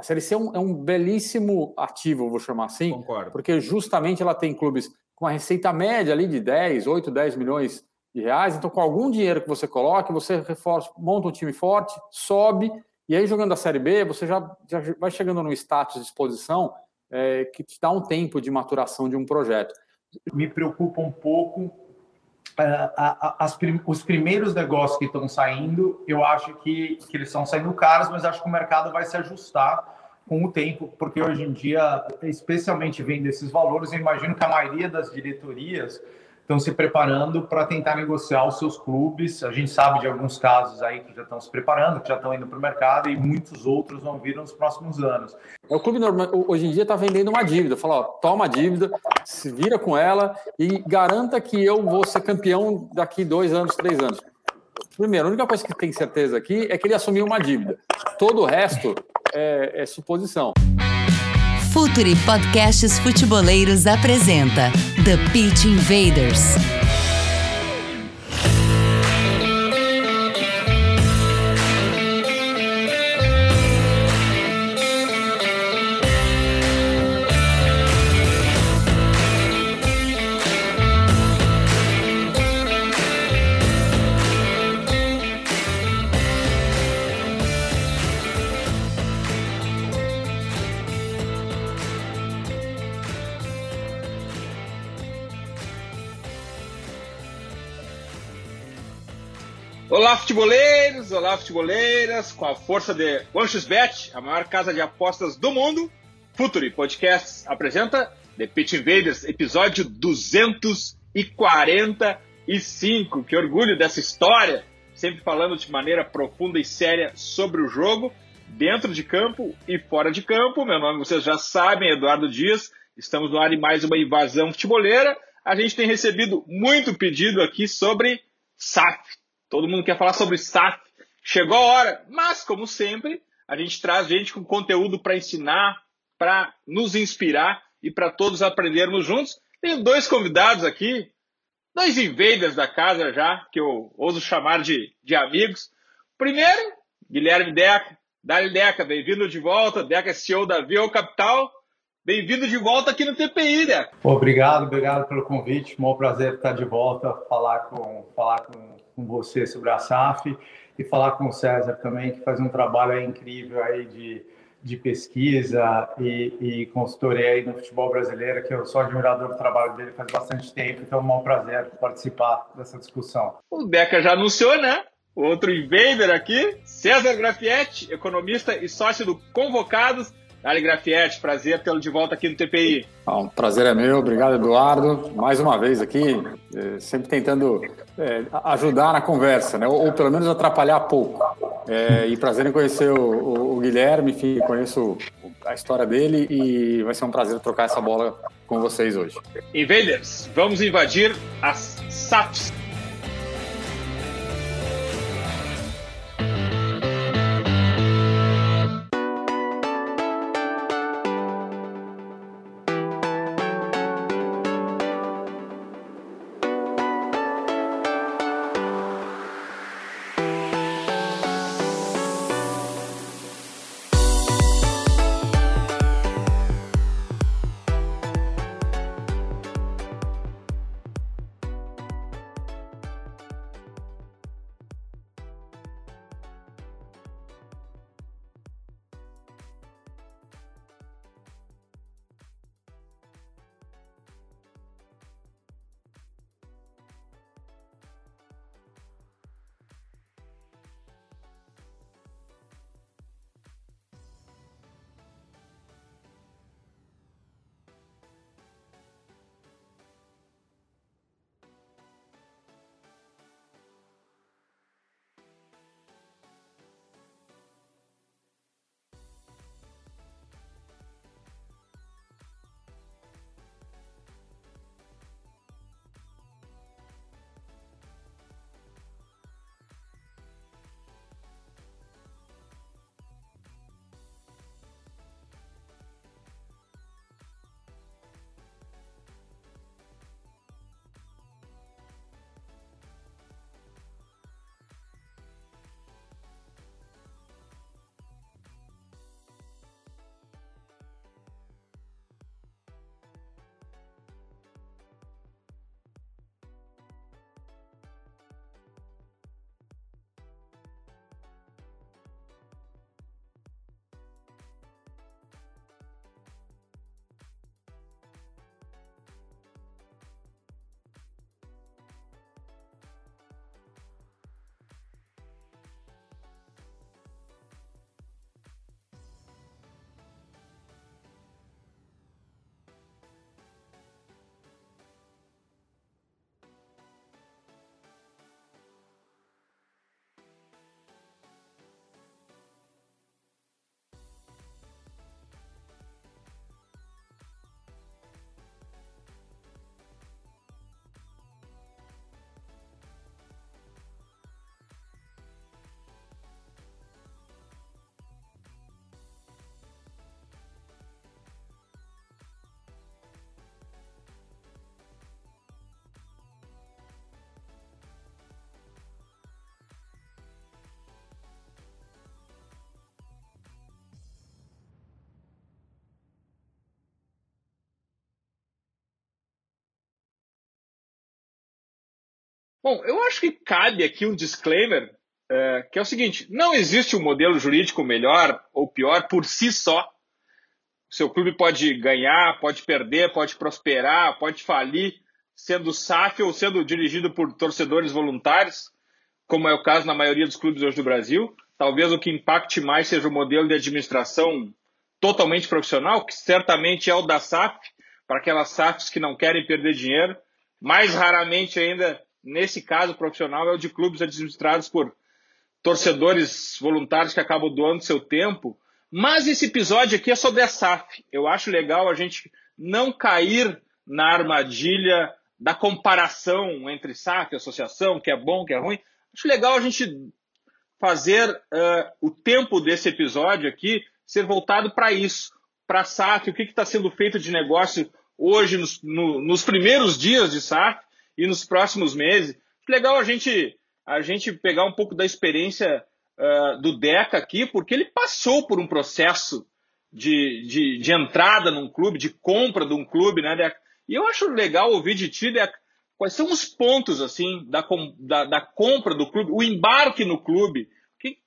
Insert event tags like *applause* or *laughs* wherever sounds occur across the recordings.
A Série C é um, é um belíssimo ativo, vou chamar assim, Concordo. porque justamente ela tem clubes com uma receita média ali de 10, 8, 10 milhões de reais. Então, com algum dinheiro que você coloque, você reforça, monta um time forte, sobe, e aí jogando a Série B, você já, já vai chegando no status de exposição é, que te dá um tempo de maturação de um projeto. Me preocupa um pouco as, os primeiros negócios que estão saindo, eu acho que, que eles estão saindo caros, mas acho que o mercado vai se ajustar com o tempo, porque hoje em dia, especialmente vendo esses valores, eu imagino que a maioria das diretorias estão se preparando para tentar negociar os seus clubes. A gente sabe de alguns casos aí que já estão se preparando, que já estão indo para o mercado e muitos outros vão vir nos próximos anos. É, o clube normal, hoje em dia está vendendo uma dívida. Fala, ó, toma a dívida, se vira com ela e garanta que eu vou ser campeão daqui dois anos, três anos. Primeiro, a única coisa que tem certeza aqui é que ele assumiu uma dívida. Todo o resto é, é suposição. Futuri Podcasts Futeboleiros apresenta The Pitch Invaders. Olá, futeboleiros! Olá, futeboleiras! Com a força de OneXBet, a maior casa de apostas do mundo, Futuri Podcasts apresenta The Pitch Invaders, episódio 245. Que orgulho dessa história! Sempre falando de maneira profunda e séria sobre o jogo, dentro de campo e fora de campo. Meu nome vocês já sabem, Eduardo Dias. Estamos no ar em mais uma invasão futeboleira. A gente tem recebido muito pedido aqui sobre SAF, Todo mundo quer falar sobre SAF. Chegou a hora, mas como sempre, a gente traz gente com conteúdo para ensinar, para nos inspirar e para todos aprendermos juntos. Tenho dois convidados aqui, dois invaders da casa já, que eu ouso chamar de, de amigos. Primeiro, Guilherme Deca. Dali Deca, bem-vindo de volta. Deca, CEO da Viu Capital. Bem-vindo de volta aqui no TPI, Deca. Obrigado, obrigado pelo convite. Um prazer estar de volta, falar com, falar com com você sobre a SAF e falar com o César também, que faz um trabalho incrível aí de, de pesquisa e, e consultoria aí no futebol brasileiro, que eu sou admirador do trabalho dele faz bastante tempo, então é um prazer participar dessa discussão. O Beca já anunciou, né? Outro invader aqui, César Grafietti, economista e sócio do Convocados, Dali Grafietti, prazer tê-lo de volta aqui no TPI. Bom, prazer é meu, obrigado Eduardo. Mais uma vez aqui, é, sempre tentando é, ajudar na conversa, né? ou, ou, pelo menos atrapalhar pouco. É, e prazer em conhecer o, o, o, Guilherme, enfim, conheço a história dele e vai ser um prazer trocar essa bola com vocês hoje. Invaders, vamos invadir as SAPs Bom, eu acho que cabe aqui um disclaimer, é, que é o seguinte: não existe um modelo jurídico melhor ou pior por si só. O seu clube pode ganhar, pode perder, pode prosperar, pode falir, sendo SAF ou sendo dirigido por torcedores voluntários, como é o caso na maioria dos clubes hoje do Brasil. Talvez o que impacte mais seja o modelo de administração totalmente profissional, que certamente é o da SAF, para aquelas SAFs que não querem perder dinheiro. Mais raramente ainda, nesse caso profissional, é o de clubes administrados por torcedores voluntários que acabam doando seu tempo. Mas esse episódio aqui é sobre a SAF. Eu acho legal a gente não cair na armadilha da comparação entre SAF e associação, que é bom, que é ruim. Acho legal a gente fazer uh, o tempo desse episódio aqui ser voltado para isso, para a SAF, o que está sendo feito de negócio hoje, nos, no, nos primeiros dias de SAF e nos próximos meses. Legal a gente, a gente pegar um pouco da experiência uh, do Deca aqui, porque ele passou por um processo de, de, de, entrada num clube, de compra de um clube, né, Deca? E eu acho legal ouvir de ti, Deca, quais são os pontos, assim, da, da, da compra do clube, o embarque no clube. Que,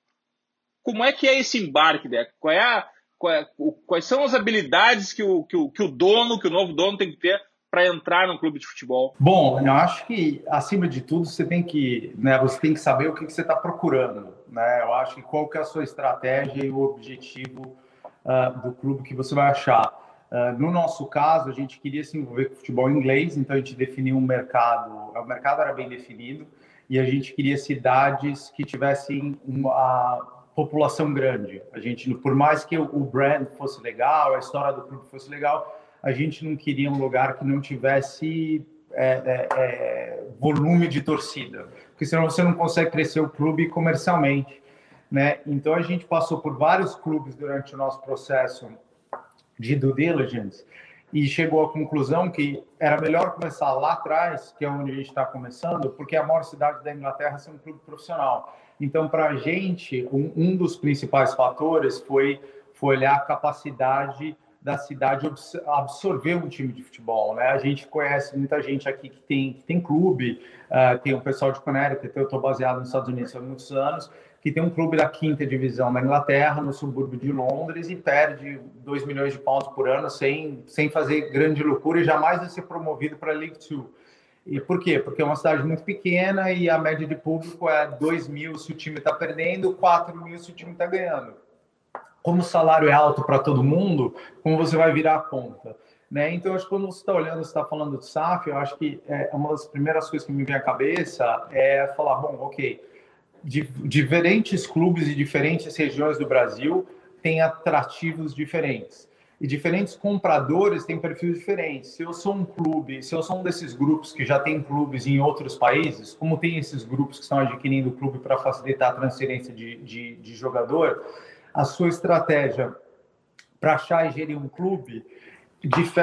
como é que é esse embarque, Deca? Qual é a, qual é, quais são as habilidades que o, que, o, que o dono, que o novo dono tem que ter para entrar no clube de futebol? Bom, eu acho que acima de tudo você tem que, né, você tem que saber o que, que você está procurando, né? Eu acho que qual que é a sua estratégia e o objetivo uh, do clube que você vai achar. Uh, no nosso caso, a gente queria se envolver com futebol inglês, então a gente definiu um mercado, o mercado era bem definido e a gente queria cidades que tivessem uma população grande. A gente, por mais que o brand fosse legal, a história do clube fosse legal, a gente não queria um lugar que não tivesse é, é, é, volume de torcida, porque senão você não consegue crescer o clube comercialmente, né? Então a gente passou por vários clubes durante o nosso processo de due diligence e chegou à conclusão que era melhor começar lá atrás, que é onde a gente está começando, porque a maior cidade da Inglaterra é um clube profissional. Então, para a gente, um, um dos principais fatores foi, foi olhar a capacidade da cidade absorver um time de futebol, né? A gente conhece muita gente aqui que tem, que tem clube, uh, tem um pessoal de Connecticut, eu estou baseado nos Estados Unidos há muitos anos, que tem um clube da quinta divisão da Inglaterra, no subúrbio de Londres, e perde 2 milhões de pounds por ano sem, sem fazer grande loucura e jamais vai ser promovido para a League Two. E por quê? Porque é uma cidade muito pequena e a média de público é 2 mil se o time está perdendo, 4 mil se o time está ganhando como o salário é alto para todo mundo, como você vai virar a conta? Né? Então, acho que quando você está olhando, você está falando de SAF, eu acho que é uma das primeiras coisas que me vem à cabeça é falar, bom, ok, diferentes clubes e diferentes regiões do Brasil têm atrativos diferentes. E diferentes compradores têm perfis diferentes. Se eu sou um clube, se eu sou um desses grupos que já tem clubes em outros países, como tem esses grupos que estão adquirindo o clube para facilitar a transferência de, de, de jogador, a sua estratégia para achar e gerir um clube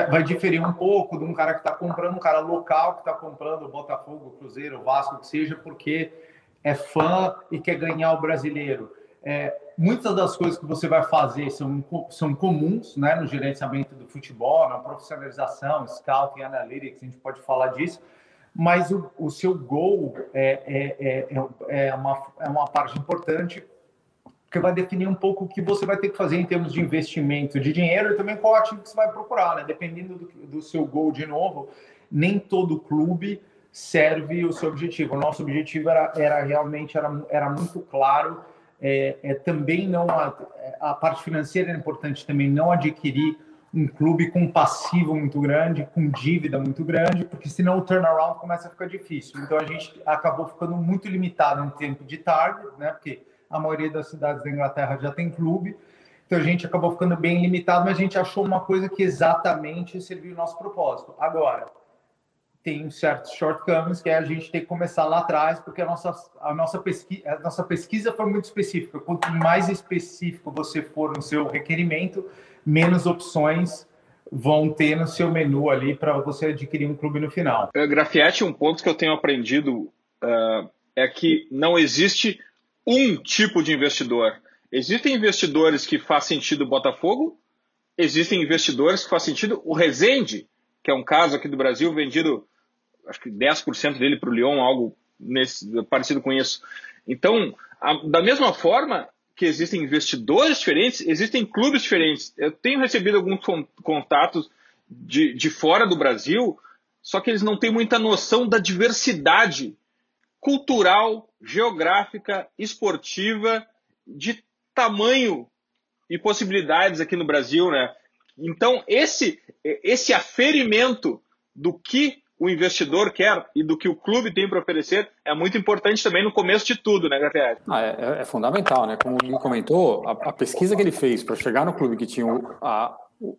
vai diferir um pouco de um cara que está comprando, um cara local que está comprando Botafogo, Cruzeiro, Vasco, que seja, porque é fã e quer ganhar o brasileiro. É, muitas das coisas que você vai fazer são, são comuns né, no gerenciamento do futebol, na profissionalização, scouting, analytics, a gente pode falar disso, mas o, o seu gol é, é, é, é, uma, é uma parte importante porque vai definir um pouco o que você vai ter que fazer em termos de investimento de dinheiro e também qual ativo que você vai procurar, né? Dependendo do, do seu gol de novo, nem todo clube serve o seu objetivo. O nosso objetivo era, era realmente era, era muito claro. É, é também não a, a parte financeira é importante também não adquirir um clube com passivo muito grande, com dívida muito grande, porque senão o turnaround começa a ficar difícil. Então a gente acabou ficando muito limitado em tempo de target, né? Porque a maioria das cidades da Inglaterra já tem clube, então a gente acabou ficando bem limitado, mas a gente achou uma coisa que exatamente serviu o nosso propósito. Agora, tem certos shortcomings que é a gente tem que começar lá atrás, porque a nossa, a nossa, pesquisa, a nossa pesquisa foi muito específica. Quanto mais específico você for no seu requerimento, menos opções vão ter no seu menu ali para você adquirir um clube no final. Grafiete, um ponto que eu tenho aprendido uh, é que não existe um tipo de investidor. Existem investidores que faz sentido o Botafogo, existem investidores que faz sentido o Resende, que é um caso aqui do Brasil vendido, acho que 10% dele para o Lyon, algo nesse, parecido com isso. Então, a, da mesma forma que existem investidores diferentes, existem clubes diferentes. Eu tenho recebido alguns contatos de, de fora do Brasil, só que eles não têm muita noção da diversidade cultural, geográfica, esportiva, de tamanho e possibilidades aqui no Brasil, né? Então, esse, esse aferimento do que o investidor quer e do que o clube tem para oferecer é muito importante também no começo de tudo, né, Gabriel? Ah, é, é, fundamental, né? Como o comentou, a, a, pesquisa que ele fez para chegar no clube que tinha o, a, o,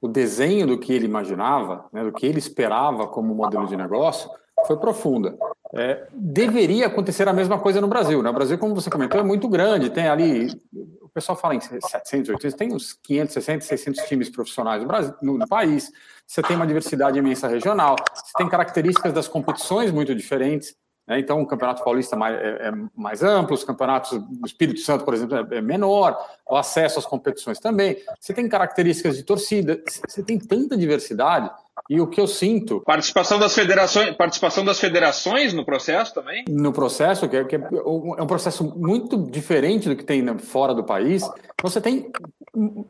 o, desenho do que ele imaginava, né, do que ele esperava como modelo de negócio, foi profunda. É, deveria acontecer a mesma coisa no Brasil. Né? O Brasil, como você comentou, é muito grande, tem ali pessoal fala em 700, 800, tem uns 500, 600, 600 times profissionais no, Brasil, no, no, país. Você tem uma diversidade imensa regional, você tem características das competições muito diferentes. Né? Então, o Campeonato Paulista mais, é, é, mais amplo, os campeonatos do Espírito Santo, por exemplo, é, é menor, o acesso às competições também. Você tem características de torcida, você tem tanta diversidade e o que eu sinto. Participação das federações, participação das federações no processo também? No processo, que é, que é um processo muito diferente do que tem fora do país. Você tem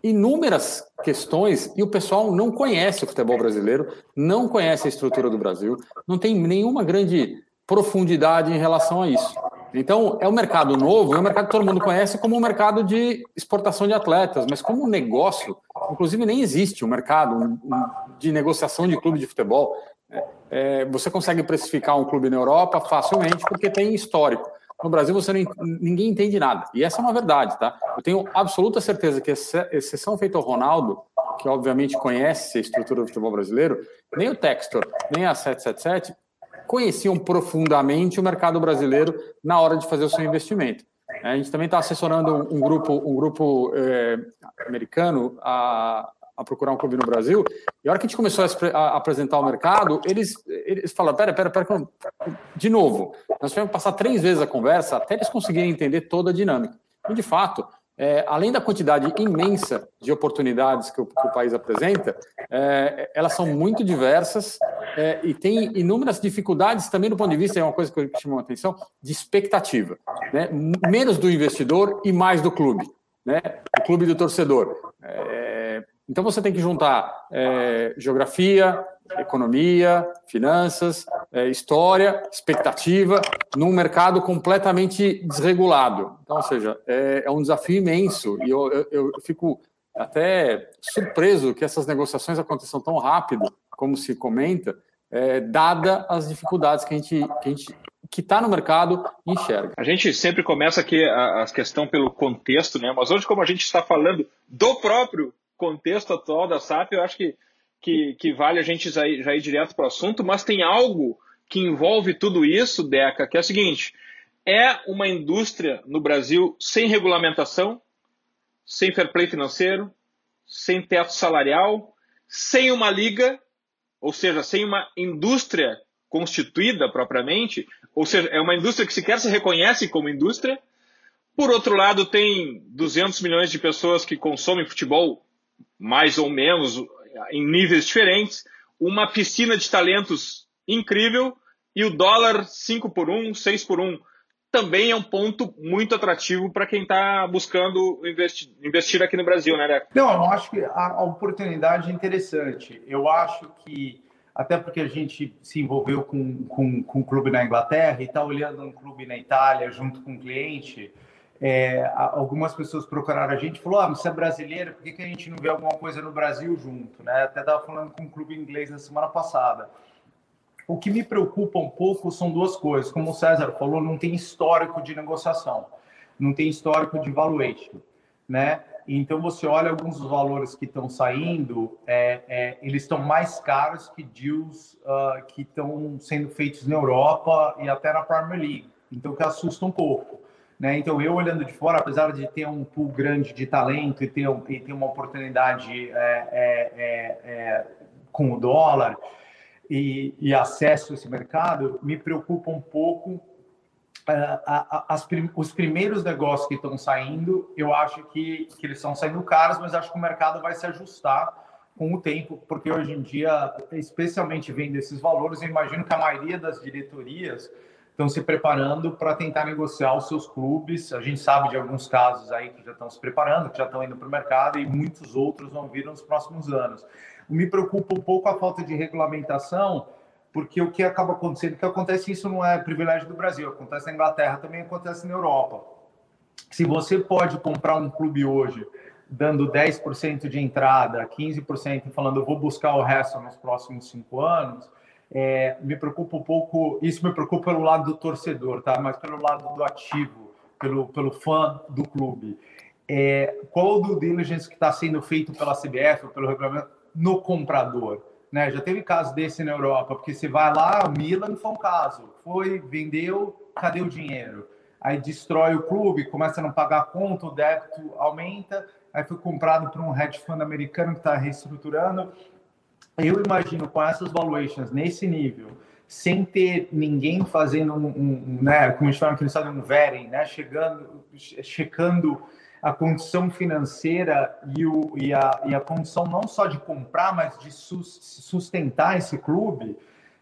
inúmeras questões e o pessoal não conhece o futebol brasileiro, não conhece a estrutura do Brasil, não tem nenhuma grande profundidade em relação a isso. Então, é um mercado novo, é um mercado que todo mundo conhece como um mercado de exportação de atletas, mas como um negócio, inclusive nem existe um mercado de negociação de clube de futebol. É, é, você consegue precificar um clube na Europa facilmente porque tem histórico. No Brasil, você não, ninguém entende nada. E essa é uma verdade, tá? Eu tenho absoluta certeza que, exceção feita ao Ronaldo, que obviamente conhece a estrutura do futebol brasileiro, nem o Textor, nem a 777 conheciam profundamente o mercado brasileiro na hora de fazer o seu investimento. A gente também está assessorando um grupo, um grupo é, americano a, a, procurar um clube no Brasil. E a hora que a gente começou a, a apresentar o mercado, eles, eles falaram: pera, pera, pera, de novo, nós tivemos que passar três vezes a conversa até eles conseguirem entender toda a dinâmica. E, de fato, é, além da quantidade imensa de oportunidades que o, que o país apresenta, é, elas são muito diversas é, e tem inúmeras dificuldades também do ponto de vista, é uma coisa que chamou a atenção, de expectativa. Né? Menos do investidor e mais do clube, né? o clube do torcedor. É, então você tem que juntar é, geografia, economia, finanças, é, história, expectativa, num mercado completamente desregulado. Então, ou seja, é, é um desafio imenso e eu, eu, eu, fico até surpreso que essas negociações aconteçam tão rápido, como se comenta, é, dada as dificuldades que a gente, que a gente que está no mercado enxerga. A gente sempre começa aqui a, a, questão pelo contexto, né? Mas hoje, como a gente está falando do próprio contexto atual da SAP, eu acho que que, que vale a gente já ir, já ir direto para o assunto, mas tem algo que envolve tudo isso, Deca, que é o seguinte: é uma indústria no Brasil sem regulamentação, sem fair play financeiro, sem teto salarial, sem uma liga, ou seja, sem uma indústria constituída propriamente, ou seja, é uma indústria que sequer se reconhece como indústria. Por outro lado, tem 200 milhões de pessoas que consomem futebol, mais ou menos, em níveis diferentes, uma piscina de talentos incrível e o dólar 5 por 1, 6 por 1 também é um ponto muito atrativo para quem está buscando investir, investir, aqui no Brasil, né, Leco? Não, eu acho que a oportunidade é interessante. Eu acho que, até porque a gente se envolveu com, com, com um clube na Inglaterra e está olhando um clube na Itália junto com um cliente, é, algumas pessoas procuraram a gente e falaram: ah, você é brasileiro, por que, que a gente não vê alguma coisa no Brasil junto? Né? Até estava falando com um clube inglês na semana passada. O que me preocupa um pouco são duas coisas. Como o César falou, não tem histórico de negociação, não tem histórico de valuation, né? Então você olha alguns dos valores que estão saindo, é, é, eles estão mais caros que deals uh, que estão sendo feitos na Europa e até na Premier League. Então que assusta um pouco. Né? Então, eu olhando de fora, apesar de ter um pool grande de talento e ter, e ter uma oportunidade é, é, é, é, com o dólar e, e, acesso a esse mercado, me preocupa um pouco é, as, os primeiros negócios que estão saindo. Eu acho que, que eles estão saindo caros, mas acho que o mercado vai se ajustar com o tempo, porque hoje em dia, especialmente vendo esses valores, eu imagino que a maioria das diretorias estão se preparando para tentar negociar os seus clubes. A gente sabe de alguns casos aí que já estão se preparando, que já estão indo para o mercado e muitos outros vão vir nos próximos anos. Me preocupa um pouco a falta de regulamentação, porque o que acaba acontecendo, que acontece isso não é privilégio do Brasil, acontece na Inglaterra, também acontece na Europa. Se você pode comprar um clube hoje dando 10% de entrada, 15% falando eu vou buscar o resto nos próximos cinco anos, é, me preocupa um pouco, isso me preocupa pelo lado do torcedor, tá? Mas pelo lado do ativo, pelo, pelo fã do clube. É, qual o due diligence que está sendo feito pela CBF, pelo regulamento, no comprador? Né? Já teve caso desse na Europa, porque você vai lá, Milan foi um caso, foi, vendeu, cadê o dinheiro? Aí destrói o clube, começa a não pagar a conta, o débito aumenta, aí foi comprado por um hedge fund americano que está reestruturando, eu imagino com essas valuations nesse nível, sem ter ninguém fazendo um, um né, como a gente fala aqui no estado, um vetting, né, chegando, checando a condição financeira e, o, e, a, e a condição não só de comprar, mas de sustentar esse clube,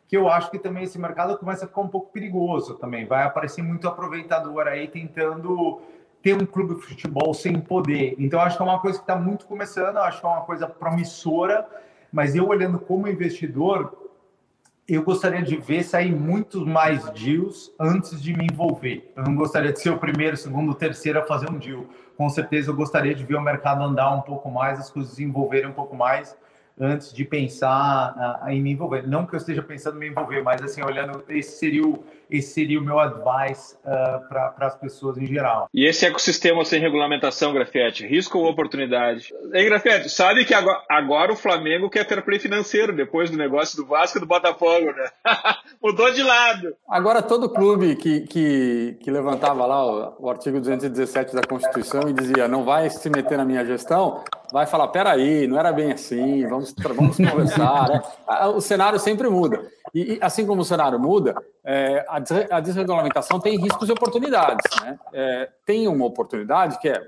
que eu acho que também esse mercado começa a ficar um pouco perigoso também. Vai aparecer muito aproveitador aí tentando ter um clube de futebol sem poder. Então, acho que é uma coisa que está muito começando, acho que é uma coisa promissora mas eu olhando como investidor, eu gostaria de ver sair muitos mais deals antes de me envolver. Eu não gostaria de ser o primeiro, segundo, terceiro a fazer um deal. Com certeza eu gostaria de ver o mercado andar um pouco mais, as coisas se envolverem um pouco mais antes de pensar uh, em me envolver. Não que eu esteja pensando em me envolver, mas assim, olhando, esse seria o, esse seria o meu advice uh, para as pessoas em geral. E esse ecossistema sem regulamentação, Grafete, risco ou oportunidade? Ei, Grafete, sabe que agora, agora, o Flamengo quer ter play financeiro depois do negócio do Vasco e do Botafogo, né? *laughs* Mudou de lado. Agora todo clube que, que, que levantava lá o, o artigo 217 da Constituição e dizia não vai se meter na minha gestão, vai falar, peraí, não era bem assim, vamos, vamos conversar. Né? O cenário sempre muda. E, assim como o cenário muda, é, a, desregulamentação tem riscos e oportunidades. Né? É, tem uma oportunidade que é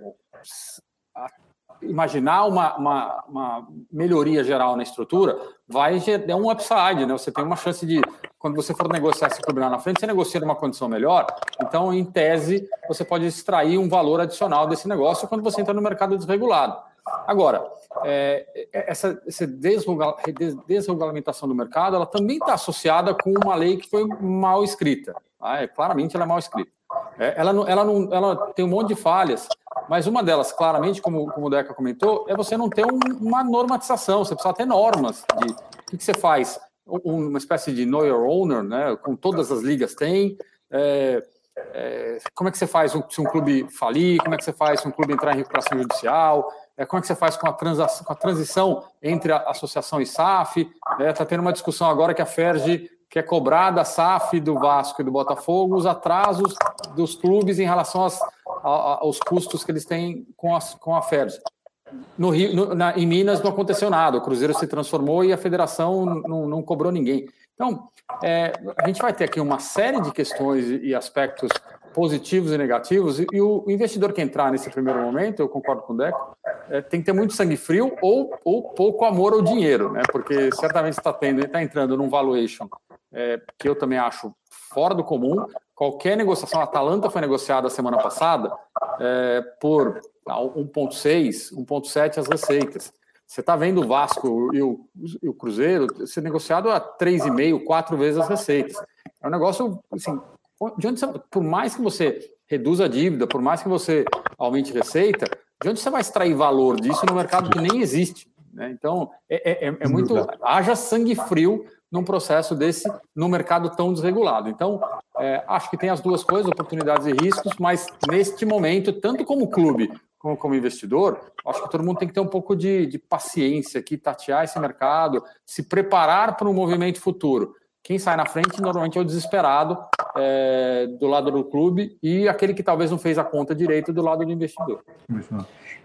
imaginar uma, uma, uma, melhoria geral na estrutura vai dar um upside, né? Você tem uma chance de, quando você for negociar esse lá na frente, você negocia numa condição melhor. Então, em tese, você pode extrair um valor adicional desse negócio quando você entra no mercado desregulado. Agora, é, é essa, essa desregulamentação do mercado, ela também está associada com uma lei que foi mal escrita. Tá? É, claramente, ela é mal escrita. É, ela, não, ela, não, ela tem um monte de falhas, mas uma delas, claramente, como, como o Deca comentou, é você não ter um, uma normatização, você precisa ter normas de o que, que, você faz, uma espécie de know your owner, né, com todas as ligas tem, é, é, como é que você faz se um clube falir, como é que você faz se um clube entrar em recuperação judicial, é, como é que você faz com a, com a transição entre a associação e SAF? Está é, tá tendo uma discussão agora que a FERJ quer cobrar da SAF, do Vasco e do Botafogo os atrasos dos clubes em relação às, aos custos que eles têm com, as, com a FERJ. No Rio, no, na, em Minas não aconteceu nada, o Cruzeiro se transformou e a federação não, não cobrou ninguém. Então, é, a gente vai ter aqui uma série de questões e aspectos positivos e negativos, e, e o investidor que entrar nesse primeiro momento, eu concordo com o Deco, é, tem que ter muito sangue frio ou, ou pouco amor ao dinheiro, né? Porque certamente está tendo, está entrando num valuation é, que eu também acho fora do comum. Qualquer negociação, a Atalanta foi negociada semana passada é, por 1,6, 1,7 as receitas. Você está vendo o Vasco e o, e o Cruzeiro ser negociado a 3,5, 4 vezes as receitas. É um negócio, assim, de onde você, por mais que você reduza a dívida, por mais que você aumente receita, de onde você vai extrair valor disso no mercado que nem existe? Né? Então, é, é, é muito. Haja sangue frio num processo desse, no mercado tão desregulado. Então, é, acho que tem as duas coisas, oportunidades e riscos, mas neste momento, tanto como clube como, como investidor, acho que todo mundo tem que ter um pouco de, de paciência aqui, tatear esse mercado, se preparar para um movimento futuro. Quem sai na frente normalmente é o desesperado é, do lado do clube e aquele que talvez não fez a conta direito do lado do investidor.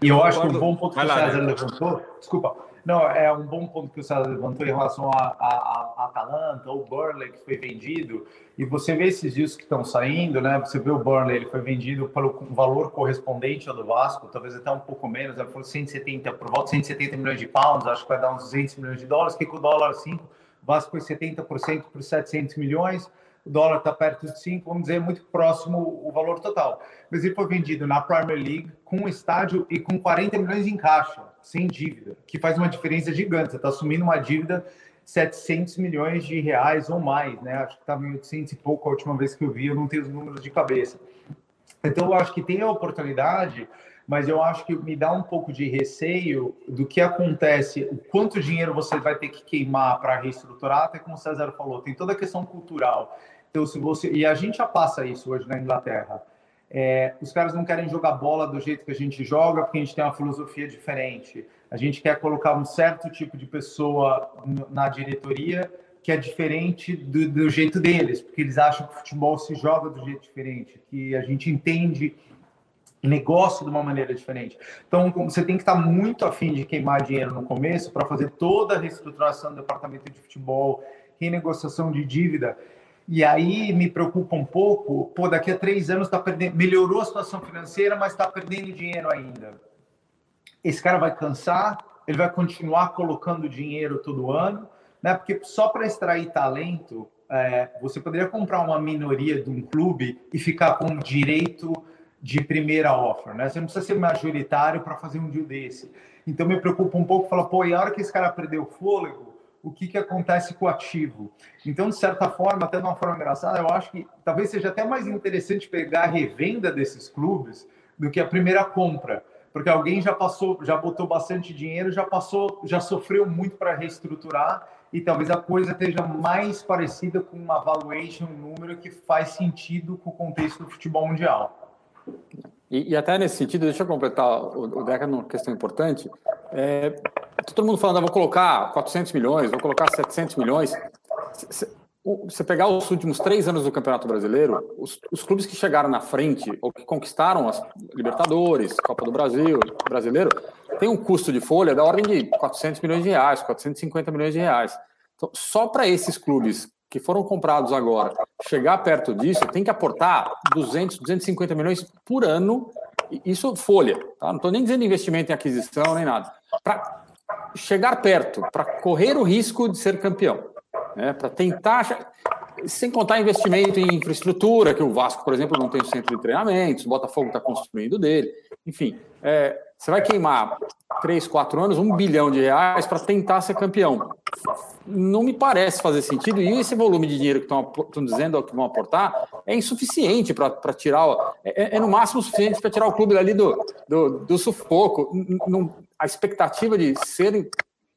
E eu acho que um bom ponto que o César levantou, desculpa, não, é um bom ponto que o César levantou em relação a, a, a Atalanta ou Burley que foi vendido. E você vê esses dias que estão saindo, né? Você vê o Burnley, ele foi vendido pelo valor correspondente ao do Vasco, talvez até um pouco menos, ele foi 170, por volta de 170 milhões de pounds, acho que vai dar uns 200 milhões de dólares, que com o dólar 5, o Vasco foi 70% por 700 milhões, o dólar está perto de 5, vamos dizer, muito próximo o valor total. Mas ele foi vendido na Premier League com um estádio e com 40 milhões em caixa, sem dívida, que faz uma diferença gigante. Você está assumindo uma dívida 700 milhões de reais ou mais, né? Acho que estava em 800 e pouco a última vez que eu vi, eu não tenho os números de cabeça. Então, eu acho que tem a oportunidade, mas eu acho que me dá um pouco de receio do que acontece, o quanto dinheiro você vai ter que queimar para reestruturar, até como o César falou, tem toda a questão cultural. Então, se você. E a gente já passa isso hoje na Inglaterra. É, os caras não querem jogar bola do jeito que a gente joga, porque a gente tem uma filosofia diferente. A gente quer colocar um certo tipo de pessoa na diretoria que é diferente do, do jeito deles, porque eles acham que o futebol se joga do jeito diferente, que a gente entende negócio de uma maneira diferente. Então, você tem que estar muito afim de queimar dinheiro no começo para fazer toda a reestruturação do departamento de futebol, renegociação de dívida. E aí me preocupa um pouco, pô, daqui a três anos tá perdendo, melhorou a situação financeira, mas está perdendo dinheiro ainda. Esse cara vai cansar, ele vai continuar colocando dinheiro todo ano, né? Porque só para extrair talento, é, você poderia comprar uma minoria de um clube e ficar com direito de primeira offer, né? Você não precisa ser majoritário para fazer um deal desse. Então me preocupa um pouco, falar, pô, e a hora que esse cara perdeu o fôlego, o que, que acontece com o ativo. Então, de certa forma, até de uma forma engraçada, eu acho que talvez seja até mais interessante pegar a revenda desses clubes do que a primeira compra, porque alguém já passou, já botou bastante dinheiro, já passou, já sofreu muito para reestruturar e talvez a coisa esteja mais parecida com uma valuation, um número que faz sentido com o contexto do futebol mundial. E, e até nesse sentido, deixa eu completar o, o Deca numa questão importante. É, todo mundo falando, ah, vou colocar 400 milhões, vou colocar 700 milhões. Você pegar os últimos três anos do Campeonato Brasileiro, os, os, clubes que chegaram na frente ou que conquistaram as Libertadores, Copa do Brasil, Brasileiro, tem um custo de folha da ordem de 400 milhões de reais, 450 milhões de reais. Então, só para esses clubes que foram comprados agora chegar perto disso, tem que aportar 200, 250 milhões por ano. Isso folha, tá? Não estou nem dizendo investimento em aquisição nem nada. Para chegar perto, para correr o risco de ser campeão, né? para tentar, sem contar investimento em infraestrutura, que o Vasco, por exemplo, não tem o centro de treinamentos, o Botafogo está construindo dele, enfim, é, você vai queimar três, quatro anos, um bilhão de reais para tentar ser campeão. Não me parece fazer sentido, e esse volume de dinheiro que estão dizendo que vão aportar é insuficiente para tirar, é, é, no máximo suficiente para tirar o clube ali do, do, do sufoco. Não, a expectativa de ser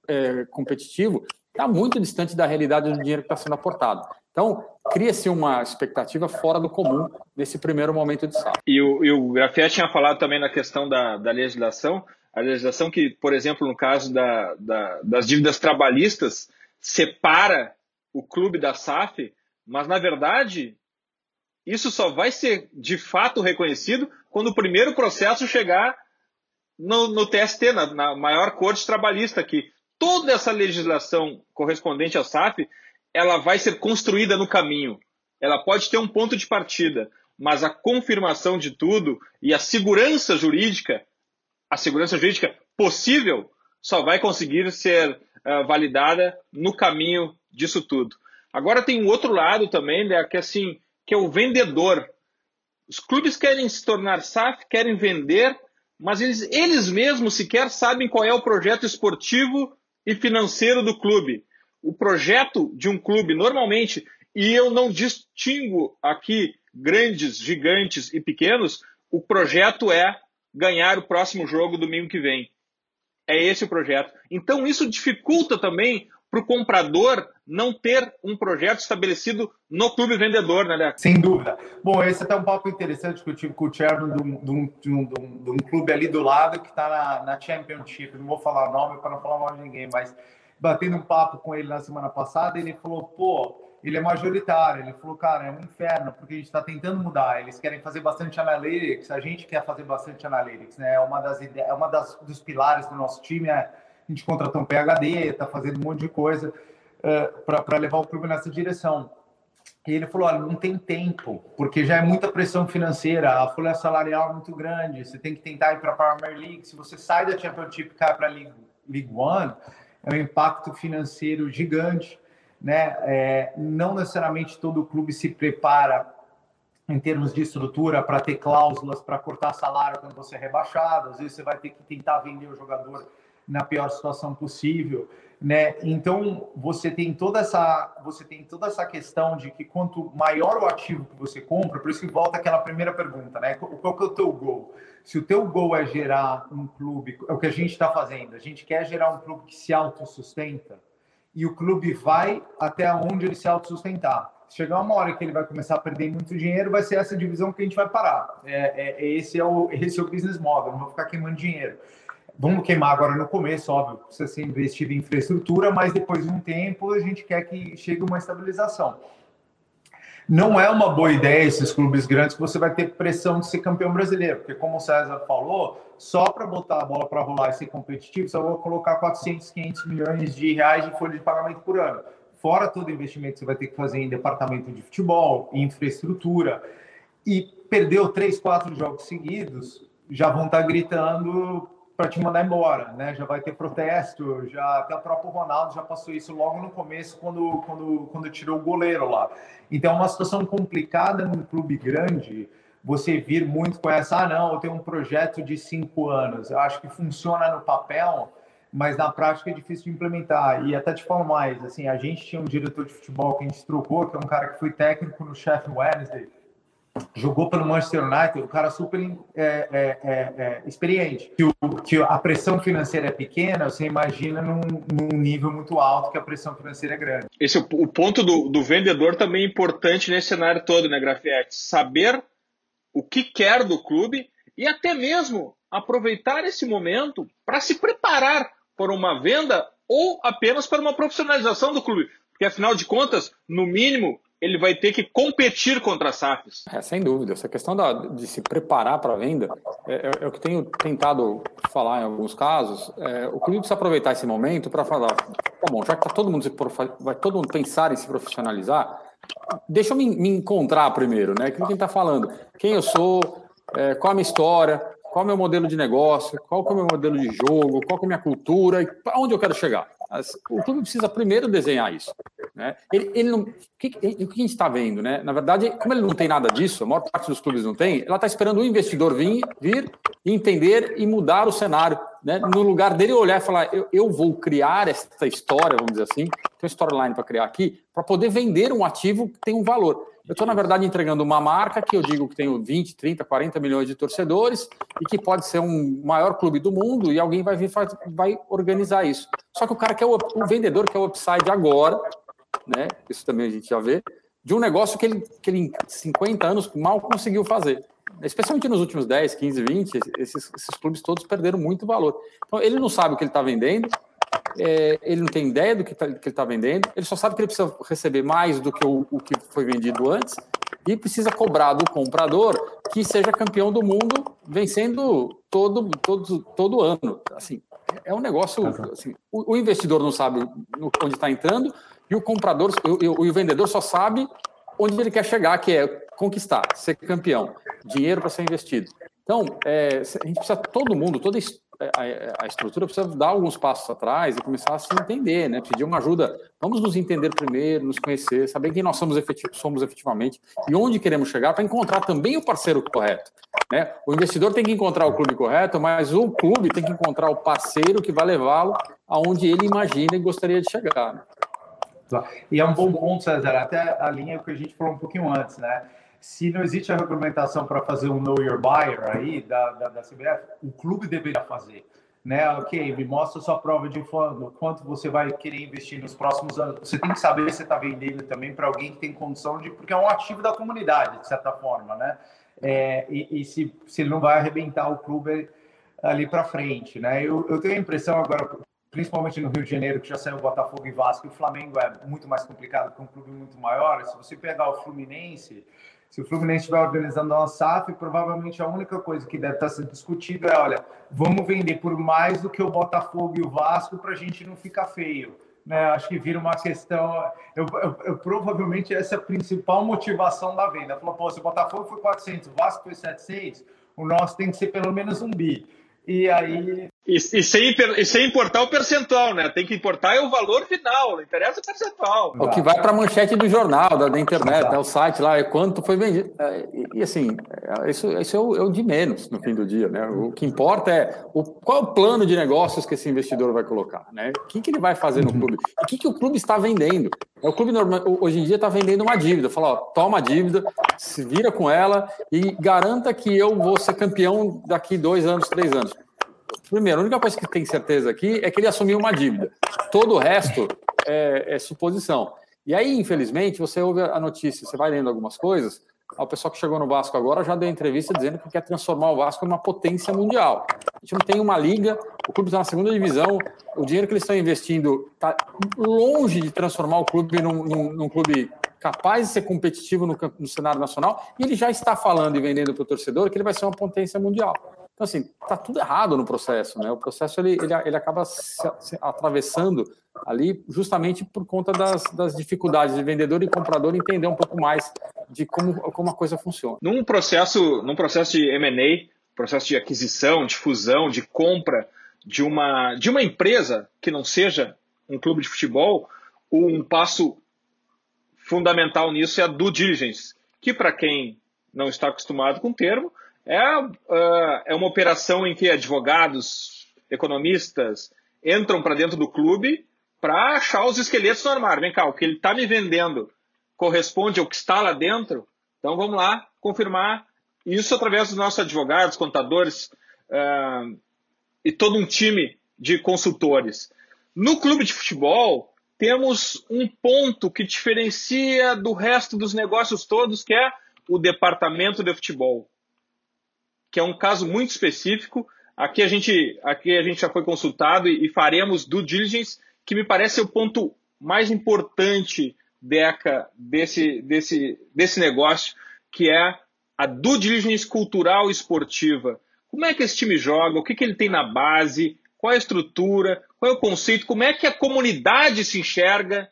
é, competitivo está muito distante da realidade do dinheiro que está sendo aportado. Então, cria-se uma expectativa fora do comum nesse primeiro momento de safra. E o, e o tinha falado também na questão da, da legislação, a legislação que, por exemplo, no caso da, da, das dívidas trabalhistas, separa o clube da SAF, mas, na verdade, isso só vai ser de fato reconhecido quando o primeiro processo chegar no, no TST, na, na maior corte trabalhista, que toda essa legislação correspondente ao SAF ela vai ser construída no caminho. Ela pode ter um ponto de partida, mas a confirmação de tudo e a segurança jurídica, a segurança jurídica possível, só vai conseguir ser uh, validada no caminho disso tudo. Agora tem um outro lado também, né, que assim, que é o vendedor. Os clubes querem se tornar SAF, querem vender, mas eles, eles mesmos sequer sabem qual é o projeto esportivo e financeiro do clube o projeto de um clube normalmente, e eu não distingo aqui grandes, gigantes e pequenos, o projeto é ganhar o próximo jogo domingo que vem. É esse o projeto. Então isso dificulta também para o comprador não ter um projeto estabelecido no clube vendedor, né, Leco? Sem dúvida. Bom, esse é até um papo interessante que eu tive com o chairman de um, de um, de um, de um clube ali do lado que está na, na Championship. Não vou falar nome para não falar mal de ninguém, mas batendo um papo com ele na semana passada, ele falou, pô, ele é majoritário. Ele falou, cara, é um inferno, porque a gente está tentando mudar. Eles querem fazer bastante analytics, a gente quer fazer bastante analytics, né? É uma das ideias, é uma das dos pilares do nosso time. É, a gente contratou um PhD, está fazendo um monte de coisa uh, eh, para levar o clube nessa direção. E ele falou: olha, não tem tempo, porque já é muita pressão financeira, a folha salarial é muito grande, você tem que tentar ir para a Premier League. Se você sai da Championship e cai para a League, League One, é um impacto financeiro gigante. Né? É, não necessariamente todo clube se prepara em termos de estrutura para ter cláusulas para cortar salário quando você é rebaixado. Às vezes você vai ter que tentar vender o jogador na pior situação possível, né? Então você tem toda essa você tem toda essa questão de que quanto maior o ativo que você compra, por isso que volta aquela primeira pergunta, né? Qual que é o teu gol? Se o teu gol é gerar um clube, é o que a gente está fazendo. A gente quer gerar um clube que se autossustenta e o clube vai até onde ele se autossustentar. Chegar uma hora que ele vai começar a perder muito dinheiro, vai ser essa divisão que a gente vai parar. É, é, esse, é o, esse é o business model, não vou ficar queimando dinheiro. Vamos queimar agora no começo, óbvio, precisa ser investido em infraestrutura, mas depois de um tempo a gente quer que chegue uma estabilização. Não é uma boa ideia esses clubes grandes que você vai ter pressão de ser campeão brasileiro, porque como o César falou, só para botar a bola para rolar e ser competitivo, só vou colocar 400, 500 milhões de reais de folha de pagamento por ano. Fora todo o investimento que você vai ter que fazer em departamento de futebol, infraestrutura. E perdeu três, quatro jogos seguidos, já vão estar tá gritando para te mandar embora, né? Já vai ter protesto, já até o próprio Ronaldo já passou isso logo no começo quando quando quando tirou o goleiro lá. Então é uma situação complicada num clube grande. Você vir muito com essa, ah, não, eu tenho um projeto de cinco anos. Eu acho que funciona no papel, mas na prática é difícil de implementar. E até te falo mais, assim, a gente tinha um diretor de futebol que a gente trocou, que é um cara que foi técnico no Sheffield Wednesday jogou pelo Manchester United, um cara super é, é, é, é, experiente. Que, o, que, a pressão financeira é pequena, você imagina num, num, nível muito alto que a pressão financeira é grande. Esse o, o ponto do, do, vendedor também é importante nesse cenário todo, né, Grafietti? Saber o que quer do clube e até mesmo aproveitar esse momento para se preparar por uma venda ou apenas para uma profissionalização do clube. Porque, afinal de contas, no mínimo, ele vai ter que competir contra as SAFs. É, sem dúvida. Essa questão da, de se preparar para a venda é, é, é, o que tenho tentado falar em alguns casos. É, o clube precisa aproveitar esse momento para falar: tá bom, já que tá todo mundo vai todo mundo pensar em se profissionalizar, deixa eu me, me encontrar primeiro, né? Quem está falando? Quem eu sou? É, qual a minha história? Qual é o meu modelo de negócio? Qual é o meu modelo de jogo? Qual é a minha cultura? E para onde eu quero chegar? O clube precisa primeiro desenhar isso. Né? Ele, ele não, o, que, o que a gente está vendo? Né? Na verdade, como ele não tem nada disso, a maior parte dos clubes não tem, ela está esperando o investidor vir, vir, entender e mudar o cenário. Né? No lugar dele olhar e falar, eu, eu vou criar essa história, vamos dizer assim, tem uma storyline para criar aqui, para poder vender um ativo que tem um valor. Eu estou, na verdade, entregando uma marca que eu digo que tem 20, 30, 40 milhões de torcedores e que pode ser um maior clube do mundo e alguém vai vir vai organizar isso. Só que o cara quer o, o vendedor quer o upside agora, né? Isso também a gente já vê, de um negócio que ele, que ele em 50 anos mal conseguiu fazer. Especialmente nos últimos 10, 15, 20, esses, esses clubes todos perderam muito valor. Então, ele não sabe o que ele está vendendo, é, ele não tem ideia do que, tá, que ele está vendendo, ele só sabe que ele precisa receber mais do que o, o, que foi vendido antes e precisa cobrar do comprador que seja campeão do mundo vencendo todo, todo, todo ano. Assim, é um negócio. Assim, o, o, investidor não sabe onde está entrando e o comprador, o, o, o vendedor só sabe onde ele quer chegar, que é conquistar, ser campeão, dinheiro para ser investido. Então, é, a gente precisa, todo mundo, toda a, a, estrutura precisa dar alguns passos atrás e começar a se entender, né? Pedir uma ajuda. Vamos nos entender primeiro, nos conhecer, saber quem nós somos, efetiv somos efetivamente e onde queremos chegar para encontrar também o parceiro correto. Né? O investidor tem que encontrar o clube correto, mas o clube tem que encontrar o parceiro que vai levá-lo aonde ele imagina e gostaria de chegar. Né? E é um bom ponto, César, até a linha que a gente falou um pouquinho antes, né? Se não existe a regulamentação para fazer um Know Your Buyer aí da, da, da CBF, o clube deveria fazer. Né? Ok, me mostra sua prova de fundo, quanto você vai querer investir nos próximos anos. Você tem que saber se você está vendendo também para alguém que tem condição de. Porque é um ativo da comunidade, de certa forma, né? É, e, e se, se ele não vai arrebentar o clube ali para frente, né? Eu, eu tenho a impressão agora, principalmente no Rio de Janeiro, que já saiu Botafogo e Vasco, e o Flamengo é muito mais complicado, que é um clube muito maior. Se você pegar o Fluminense, se o Fluminense estiver organizando uma SAF, provavelmente a única coisa que deve estar sendo discutida é, olha, vamos vender por mais do que o Botafogo e o Vasco para a gente não ficar feio. Né? Acho que vira uma questão. Eu, eu, eu, provavelmente essa é a principal motivação da venda. Falou, pô, se o Botafogo foi 400, o Vasco foi 700, o nosso tem que ser pelo menos um bi. E aí. E, e, sem, e sem importar o percentual, né? Tem que importar é o valor final, não interessa o percentual. O que vai para a manchete do jornal, da, da internet, né? o site lá, é quanto foi vendido. É, e, e, assim, é, isso, isso é, o, é, o, de menos no fim do dia, né? O que importa é o, qual é o plano de negócios que esse investidor vai colocar, né? O que, que ele vai fazer no uhum. clube? o que, que o clube está vendendo? É, o clube normal, hoje em dia está vendendo uma dívida. Fala, ó, toma a dívida, se vira com ela e garanta que eu vou ser campeão daqui dois anos, três anos. Primeiro, a única coisa que tem certeza aqui é que ele assumiu uma dívida. Todo o resto é, é suposição. E aí, infelizmente, você ouve a notícia, você vai lendo algumas coisas, o pessoal que chegou no Vasco agora já deu entrevista dizendo que quer transformar o Vasco em uma potência mundial. A gente não tem uma liga, o clube está na segunda divisão, o dinheiro que eles estão investindo está longe de transformar o clube num, num, num clube capaz de ser competitivo no, no, cenário nacional, e ele já está falando e vendendo para o torcedor que ele vai ser uma potência mundial. Então, assim, está tudo errado no processo, né? O processo ele, ele, ele acaba se, se atravessando ali justamente por conta das, das dificuldades de vendedor e comprador entender um pouco mais de como, como a coisa funciona. Num processo, num processo de M&A, processo de aquisição, de fusão, de compra de uma, de uma empresa que não seja um clube de futebol, um passo fundamental nisso é a due diligence, que para quem não está acostumado com o termo, é, uh, é uma operação em que advogados, economistas entram para dentro do clube para achar os esqueletos no armário. Vem cá, o que ele está me vendendo corresponde ao que está lá dentro? Então vamos lá confirmar isso através dos nossos advogados, contadores uh, e todo um time de consultores. No clube de futebol, temos um ponto que diferencia do resto dos negócios todos, que é o departamento de futebol que é um caso muito específico. Aqui a gente, aqui a gente já foi consultado e, e faremos due diligence, que me parece o ponto mais importante, Deca, desse, desse, desse negócio, que é a due diligence cultural esportiva. Como é que esse time joga? O que, que ele tem na base? Qual é a estrutura? Qual é o conceito? Como é que a comunidade se enxerga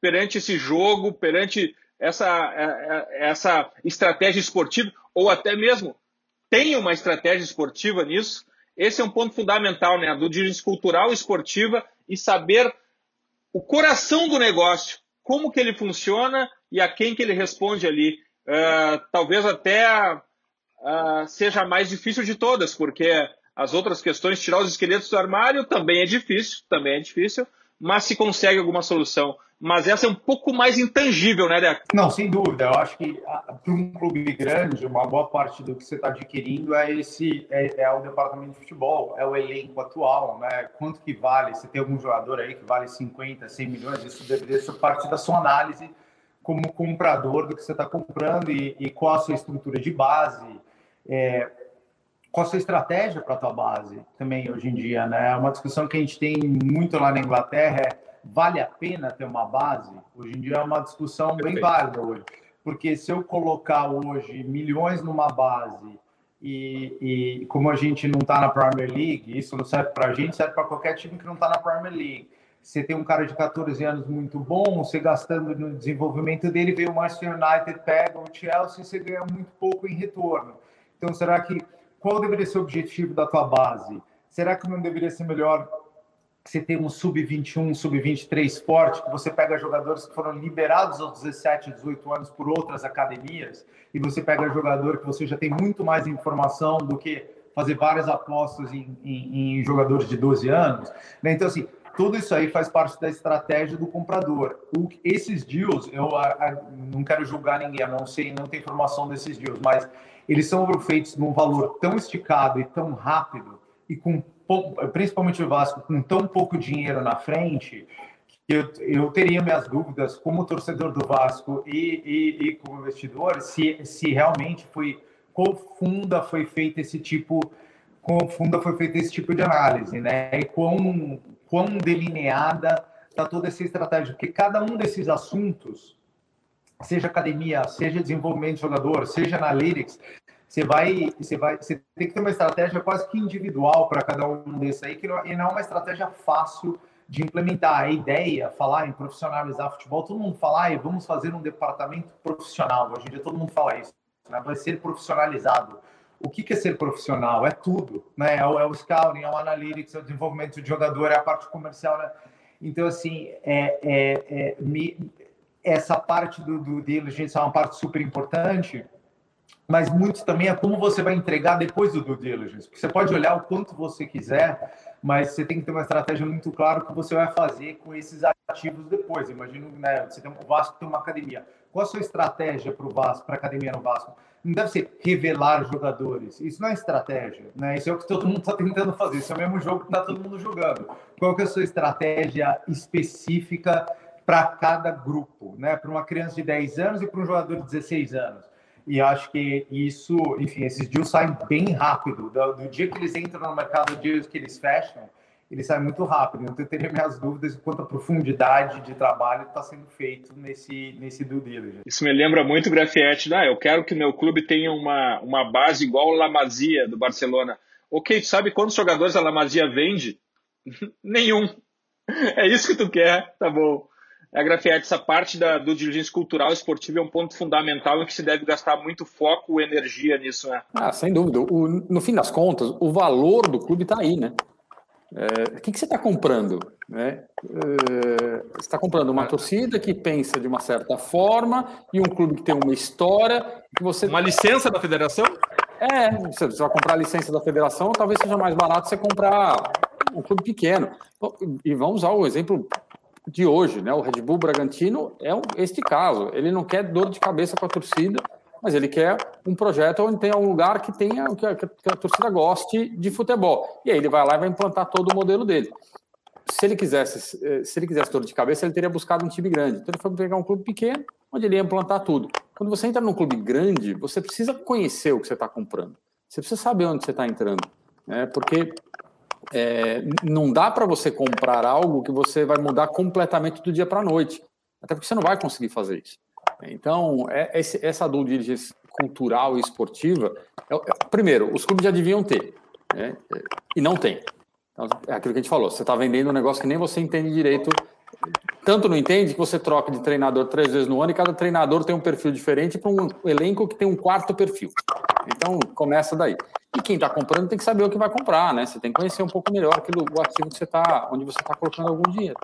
perante esse jogo, perante essa, é, é, essa estratégia esportiva? Ou até mesmo tem uma estratégia esportiva nisso. Esse é um ponto fundamental, né? Do diligência cultural esportiva e saber o coração do negócio, como que ele funciona e a quem que ele responde ali. Uh, talvez até uh, seja a mais difícil de todas, porque as outras questões, tirar os esqueletos do armário, também é difícil, também é difícil, mas se consegue alguma solução mas essa é um pouco mais intangível, né, Deco? Não, sem dúvida. Eu acho que ah, para um clube grande, uma boa parte do que você está adquirindo é esse é, é, o departamento de futebol, é o elenco atual, né? Quanto que vale? Você tem algum jogador aí que vale 50, 100 milhões? Isso deveria ser parte da sua análise como comprador do que você está comprando e, e, qual a sua estrutura de base. É, qual a sua estratégia para a tua base também hoje em dia, né? É uma discussão que a gente tem muito lá na Inglaterra é vale a pena ter uma base? Hoje em dia é uma discussão bem válida hoje. Porque se eu colocar hoje milhões numa base e, e como a gente não está na Premier League, isso não serve para a gente, serve para qualquer time que não está na Premier League. Você tem um cara de 14 anos muito bom, você gastando no desenvolvimento dele, vem o Manchester United, pega o Chelsea e você ganha muito pouco em retorno. Então, será que qual deveria ser o objetivo da tua base? Será que não deveria ser melhor você tem um sub-21, sub-23 forte, que você pega jogadores que foram liberados aos 17, 18 anos por outras academias, e você pega jogador que você já tem muito mais informação do que fazer várias apostas em, em, em jogadores de 12 anos. Né? Então, assim, tudo isso aí faz parte da estratégia do comprador. O, esses deals, eu a, a, não quero julgar ninguém, não sei, não tenho informação desses deals, mas eles são feitos num valor tão esticado e tão rápido e com principalmente o Vasco, com tão pouco dinheiro na frente, eu, eu teria minhas dúvidas como torcedor do Vasco e, e, e como investidor se, se realmente foi qual funda foi feito esse tipo qual funda foi feito esse tipo de análise, né? E quão, quão delineada está toda essa estratégia, porque cada um desses assuntos, seja academia, seja desenvolvimento de jogador, seja analytics, você vai, você vai, você tem que ter uma estratégia quase que individual para cada um desses aí, que não, e não é uma estratégia fácil de implementar. A ideia, falar em profissionalizar futebol, todo mundo fala, ah, vamos fazer um departamento profissional. Hoje em dia todo mundo fala isso, né? vai ser profissionalizado o que, é ser profissional? É tudo, né? É o, é o scouting, é o analytics, é o desenvolvimento de jogador, é a parte comercial, né? Então, assim, é, é, é me, essa parte do, do diligence é uma parte super importante, mas muito também é como você vai entregar depois do due diligence. Porque você pode olhar o quanto você quiser, mas você tem que ter uma estratégia muito clara que você vai fazer com esses ativos depois. Imagino, né, você tem o Vasco tem uma academia. Qual a sua estratégia para o Vasco, para a academia no Vasco? Não deve ser revelar jogadores. Isso não é estratégia, né? Isso é o que todo mundo está tentando fazer. Isso é o mesmo jogo que está todo mundo jogando. Qual que é a sua estratégia específica para cada grupo, né? Para uma criança de 10 anos e para um jogador de 16 anos. E acho que isso, enfim, esses deals saem bem rápido. Do, do dia que eles entram no mercado, do dia que eles fecham, eles saem muito rápido. Então, eu teria minhas dúvidas quanto à profundidade de trabalho está sendo feito nesse, nesse due diligence. Isso me lembra muito o Grafietti. Ah, eu quero que o meu clube tenha uma, uma base igual o La Masia, do Barcelona. Ok, sabe quantos jogadores a La Masia vende? *laughs* Nenhum. É isso que tu quer, tá bom a Grafiete, essa parte da, do diligência cultural esportiva é um ponto fundamental em que se deve gastar muito foco e energia nisso, né? Ah, sem dúvida. O, no fim das contas, o valor do clube está aí, né? É, o que, que você está comprando? Né? É, você está comprando uma torcida que pensa de uma certa forma e um clube que tem uma história que você... Uma licença da federação? É, você vai comprar a licença da federação, talvez seja mais barato você comprar um clube pequeno. E vamos usar o exemplo de hoje, né? O Red Bull Bragantino é este caso. Ele não quer dor de cabeça com a torcida, mas ele quer um projeto onde tenha um lugar que tenha que a, que a torcida goste de futebol. E aí ele vai lá e vai implantar todo o modelo dele. Se ele quisesse, eh, se ele quisesse dor de cabeça, ele teria buscado um time grande. Então ele foi pegar um clube pequeno, onde ele ia implantar tudo. Quando você entra num clube grande, você precisa conhecer o que você está comprando. Você precisa saber onde você está entrando, né? Porque é, não dá para você comprar algo que você vai mudar completamente do dia para a noite. Até porque você não vai conseguir fazer isso. Então, é, esse, essa due diligence cultural e esportiva, é, é, primeiro, os clubes já deviam ter, né? e não tem. Então, é aquilo que a gente falou, você está vendendo um negócio que nem você entende direito, tanto não entende que você troca de treinador três vezes no ano e cada treinador tem um perfil diferente para um elenco que tem um quarto perfil. Então, começa daí. E quem está comprando tem que saber o que vai comprar, né? Você tem que conhecer um pouco melhor aquilo, o ativo que você está, onde você está colocando algum dinheiro.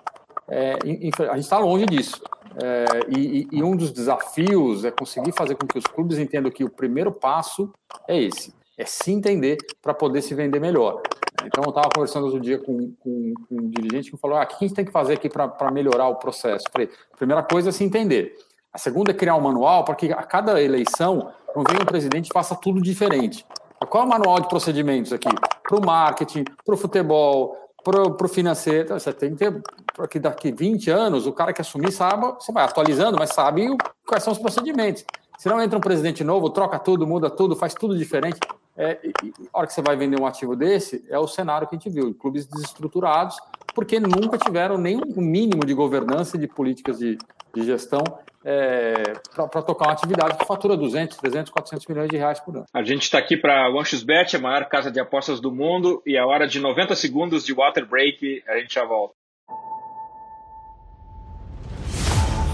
É, a gente está longe disso. É, e, e, um dos desafios é conseguir fazer com que os clubes entendam que o primeiro passo é esse, é se entender para poder se vender melhor. Então, eu estava conversando outro dia com, com, com, um dirigente que falou: ah, o que a gente tem que fazer aqui para melhorar o processo? Falei: a primeira coisa é se entender. A segunda é criar um manual para que a cada eleição não venha um presidente e faça tudo diferente. Qual é o manual de procedimentos aqui? Para o marketing, para o futebol, para o financeiro. Então, você tem que ter, porque daqui 20 anos, o cara que assumir sabe, você vai atualizando, mas sabe quais são os procedimentos. Se não entra um presidente novo, troca tudo, muda tudo, faz tudo diferente. É, e, a hora que você vai vender um ativo desse, é o cenário que a gente viu, clubes desestruturados, porque nunca tiveram nem mínimo de governança de políticas de, de gestão é, para tocar uma atividade que fatura 200, 300, 400 milhões de reais por ano. A gente está aqui para a OneXBet, a maior casa de apostas do mundo, e a hora de 90 segundos de water break, a gente já volta.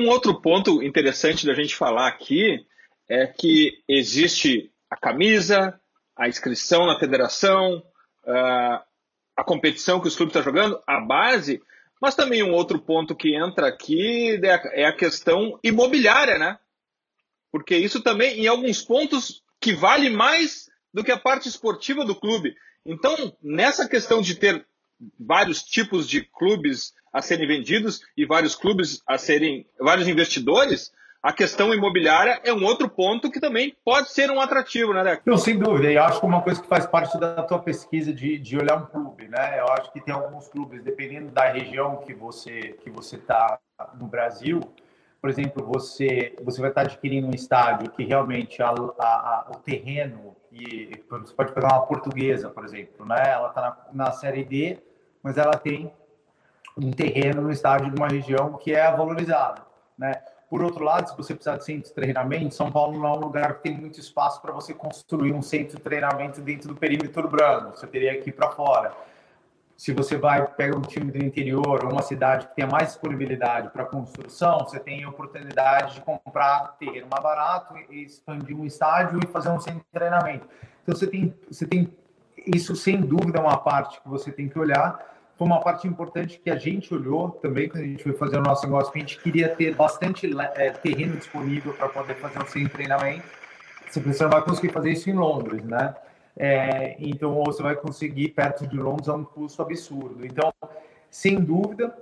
Um outro ponto interessante da gente falar aqui é que existe a camisa, a inscrição na federação, a competição que os clubes estão jogando, a base, mas também um outro ponto que entra aqui é a questão imobiliária, né? Porque isso também, em alguns pontos, que vale mais do que a parte esportiva do clube. Então, nessa questão de ter vários tipos de clubes a serem vendidos e vários clubes a serem, vários investidores, a questão imobiliária é um outro ponto que também pode ser um atrativo, né, Deco? Não, sem dúvida. E acho que uma coisa que faz parte da tua pesquisa de, de olhar um clube, né? Eu acho que tem alguns clubes, dependendo da região que você que você está no Brasil, por exemplo, você você vai estar adquirindo um estádio que realmente a, a, a, o terreno e você pode pegar uma portuguesa, por exemplo, né? Ela está na, na série D, mas ela tem um terreno no estádio de uma região que é valorizada, né? Por outro lado, se você precisar de centro de treinamento, São Paulo não é um lugar que tem muito espaço para você construir um centro de treinamento dentro do perímetro urbano. Você teria que ir para fora. Se você vai pega um time do interior ou uma cidade que tenha mais disponibilidade para construção, você tem a oportunidade de comprar terreno mais barato, expandir um estádio e fazer um centro de treinamento. Então você tem, você tem isso sem dúvida é uma parte que você tem que olhar foi uma parte importante que a gente olhou também quando a gente foi fazer o nosso negócio, que a gente queria ter bastante é, terreno disponível para poder fazer o seu treinamento. Você não vai conseguir fazer isso em Londres, né? É, então, ou você vai conseguir perto de Londres a um custo absurdo. Então, sem dúvida,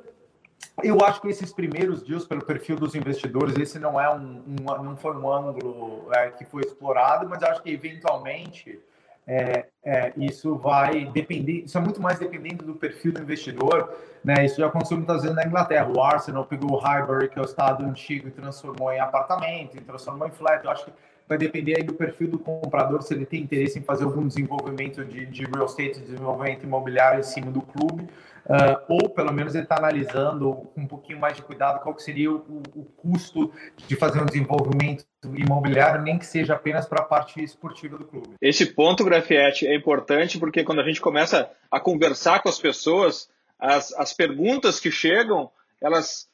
eu acho que esses primeiros dias, pelo perfil dos investidores, esse não é um, um não foi um ângulo é, que foi explorado, mas acho que eventualmente é, é, isso vai depender, isso é muito mais dependendo do perfil do investidor, né? Isso já aconteceu muitas vezes na Inglaterra. O Arsenal pegou o Highbury, que é o estado antigo, e transformou em apartamento, e transformou em flat. Eu acho que vai depender aí do perfil do comprador, se ele tem interesse em fazer algum desenvolvimento de, de real estate, desenvolvimento imobiliário em cima do clube, uh, ou pelo menos ele está analisando com um pouquinho mais de cuidado qual seria o, o, custo de fazer um desenvolvimento imobiliário, nem que seja apenas para a parte esportiva do clube. Esse ponto, Grafietti, é importante porque quando a gente começa a conversar com as pessoas, as, as perguntas que chegam, elas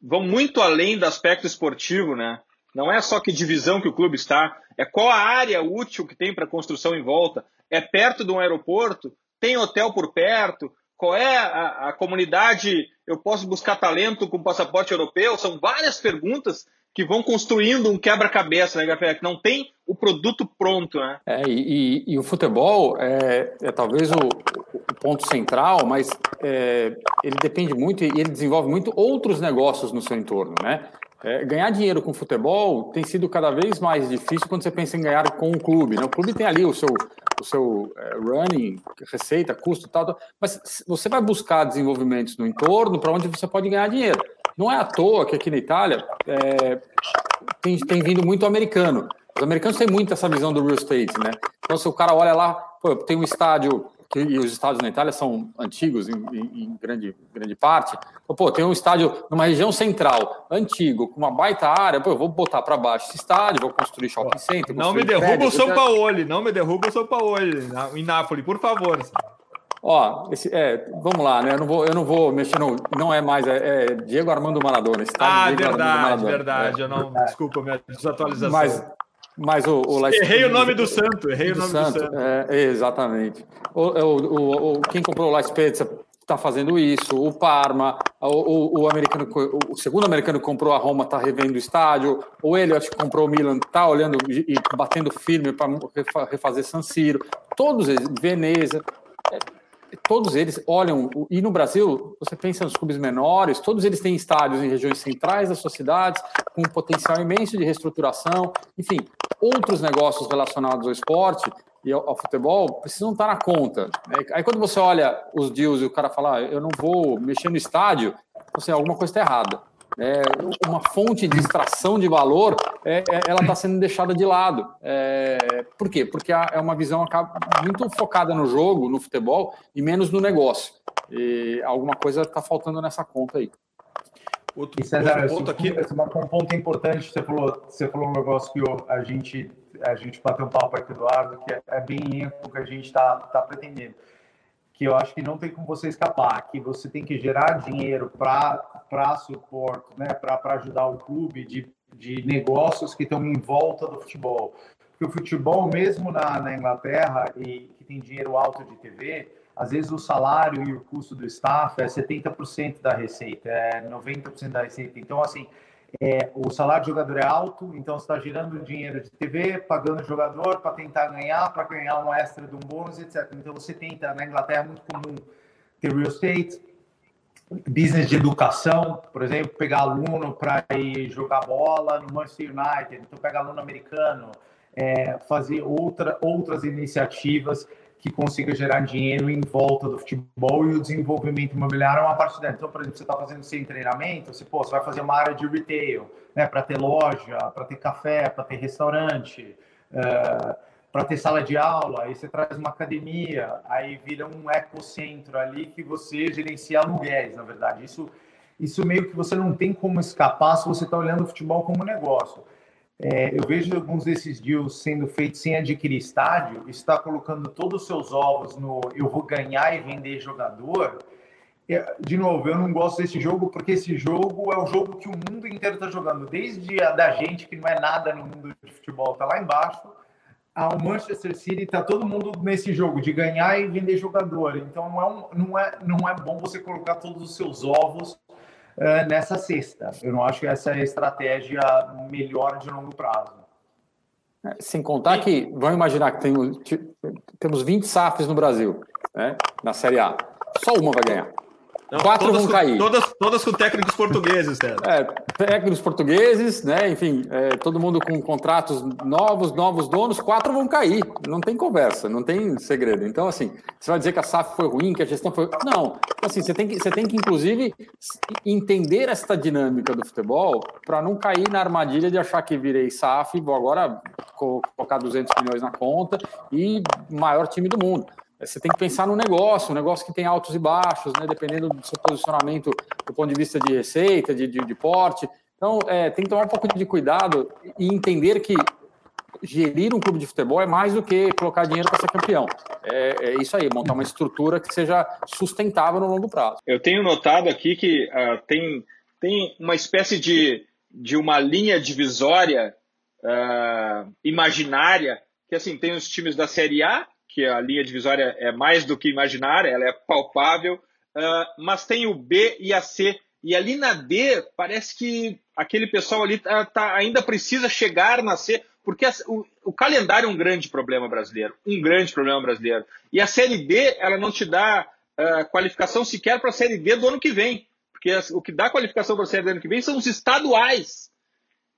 vão muito além do aspecto esportivo, né? Não é só que divisão que o clube está, é qual a área útil que tem para construção em volta. É perto de um aeroporto? Tem hotel por perto? Qual é a, a comunidade? Eu posso buscar talento com passaporte europeu? São várias perguntas que vão construindo um quebra-cabeça, né, Gafé? Que não tem o produto pronto, né? É, e, e o futebol é, é talvez o, o, ponto central, mas é, ele depende muito e ele desenvolve muito outros negócios no seu entorno, né? É, ganhar dinheiro com futebol tem sido cada vez mais difícil quando você pensa em ganhar com um clube. Né? O clube tem ali o seu, o seu é, running, receita, custo e tal, mas você vai buscar desenvolvimentos no entorno para onde você pode ganhar dinheiro. Não é à toa que aqui na Itália é, tem, tem vindo muito americano. Os americanos têm muito essa visão do real estate, né? Então, se o cara olha lá, pô, tem um estádio que, e os estádios na Itália são antigos em, em, em, grande, grande parte. Pô, tem um estádio numa região central, antigo, com uma baita área, pô, eu vou botar para baixo esse estádio, vou construir shopping center. Não me derruba o São Paulo, não me derruba o São Paulo em Nápoles, por favor. Ó, esse, é, vamos lá, né? Eu não vou, eu não vou mexer no. Não é mais, é, é Diego Armando Maradona. Ah, Diego verdade, Maradona, verdade. É. Eu não, desculpa, minha desatualização. Mas, mas o, o Errei o nome do santo, errei do o nome santo, do santo. É, exatamente. O, o, o, quem comprou o La Spezia está fazendo isso, o Parma, o, americano, o segundo americano que comprou a Roma está revendo o estádio, o Elliot que comprou o Milan está olhando e batendo firme para refazer San Siro, todos eles, Veneza, é, todos eles olham, e no Brasil, você pensa nos clubes menores, todos eles têm estádios em regiões centrais das suas cidades, com um potencial imenso de reestruturação, enfim, outros negócios relacionados ao esporte e ao, ao futebol precisam estar na conta. Né? Aí quando você olha os deals e o cara fala, ah, eu não vou mexer no estádio, você, alguma coisa está errada é, uma fonte de extração de valor, é, é ela está sendo deixada de lado. É, por quê? Porque é uma visão muito focada no jogo, no futebol, e menos no negócio. E alguma coisa está faltando nessa conta aí. Outro, César, outro ponto aqui. Um ponto importante, você falou, você falou um negócio que a gente, a gente bateu um papo aqui, Eduardo, que é, é bem o que a gente está tá pretendendo que eu acho que não tem como você escapar, que você tem que gerar dinheiro para suporte, né, para ajudar o clube de, de negócios que estão em volta do futebol. Porque o futebol, mesmo na, na Inglaterra, e que tem dinheiro alto de TV, às vezes o salário e o custo do staff é 70% da receita, é 90% da receita. Então, assim, É, o salário do jogador é alto, então você está girando dinheiro de TV, pagando jogador para tentar ganhar, para ganhar um extra de um bônus, etc. Então você tenta, na Inglaterra é muito comum ter real estate, business de educação, por exemplo, pegar aluno para ir jogar bola no Manchester United, então pega aluno americano, é, fazer outra, outras iniciativas que consiga gerar dinheiro em volta do futebol e o desenvolvimento imobiliário é uma parte dela. Então, por exemplo, você está fazendo sem treinamento, você, pô, você vai fazer uma área de retail, né, para ter loja, para ter café, para ter restaurante, uh, para ter sala de aula, aí você traz uma academia, aí vira um ecocentro ali que você gerencia aluguéis, na verdade. Isso, isso meio que você não tem como escapar se você está olhando o futebol como negócio. É, eu vejo alguns desses deals sendo feitos sem adquirir estádio, está colocando todos os seus ovos no eu vou ganhar e vender jogador. É, de novo, eu não gosto desse jogo porque esse jogo é o jogo que o mundo inteiro está jogando, desde a da gente, que não é nada no mundo de futebol, está lá embaixo, ao Manchester City, está todo mundo nesse jogo de ganhar e vender jogador. Então não é, um, não é, não é bom você colocar todos os seus ovos uh, nessa cesta. Eu não acho que essa é a estratégia melhor de longo prazo. É, sem contar que, vamos imaginar que tem, temos 20 SAFs no Brasil, né, na Série A. Só uma vai ganhar. Não, Quatro vão cair. Todas, todas com técnicos portugueses, Ted. É, técnicos portugueses, né? Enfim, é, todo mundo com contratos novos, novos donos, quatro vão cair. Não tem conversa, não tem segredo. Então, assim, você vai dizer que a SAF foi ruim, que a gestão foi. Não. Assim, você tem que, você tem que inclusive, entender esta dinâmica do futebol para não cair na armadilha de achar que virei SAF, vou agora colocar 200 milhões na conta e maior time do mundo. Você tem que pensar no negócio, um negócio que tem altos e baixos, né, dependendo do seu posicionamento do ponto de vista de receita, de, de, de porte. Então, é, tem que tomar um pouco de cuidado e entender que gerir um clube de futebol é mais do que colocar dinheiro para ser campeão. É, é, isso aí, montar uma estrutura que seja sustentável no longo prazo. Eu tenho notado aqui que uh, tem, tem uma espécie de, de uma linha divisória uh, imaginária, que assim, tem os times da Série A que a linha divisória é mais do que imaginária, ela é palpável, uh, mas tem o B e a C. E ali na D, parece que aquele pessoal ali tá, tá ainda precisa chegar na C, porque a, o, o, calendário é um grande problema brasileiro. Um grande problema brasileiro. E a Série D, ela não te dá uh, qualificação sequer para a Série D do ano que vem. Porque o que dá qualificação para a Série D do ano que vem são os estaduais.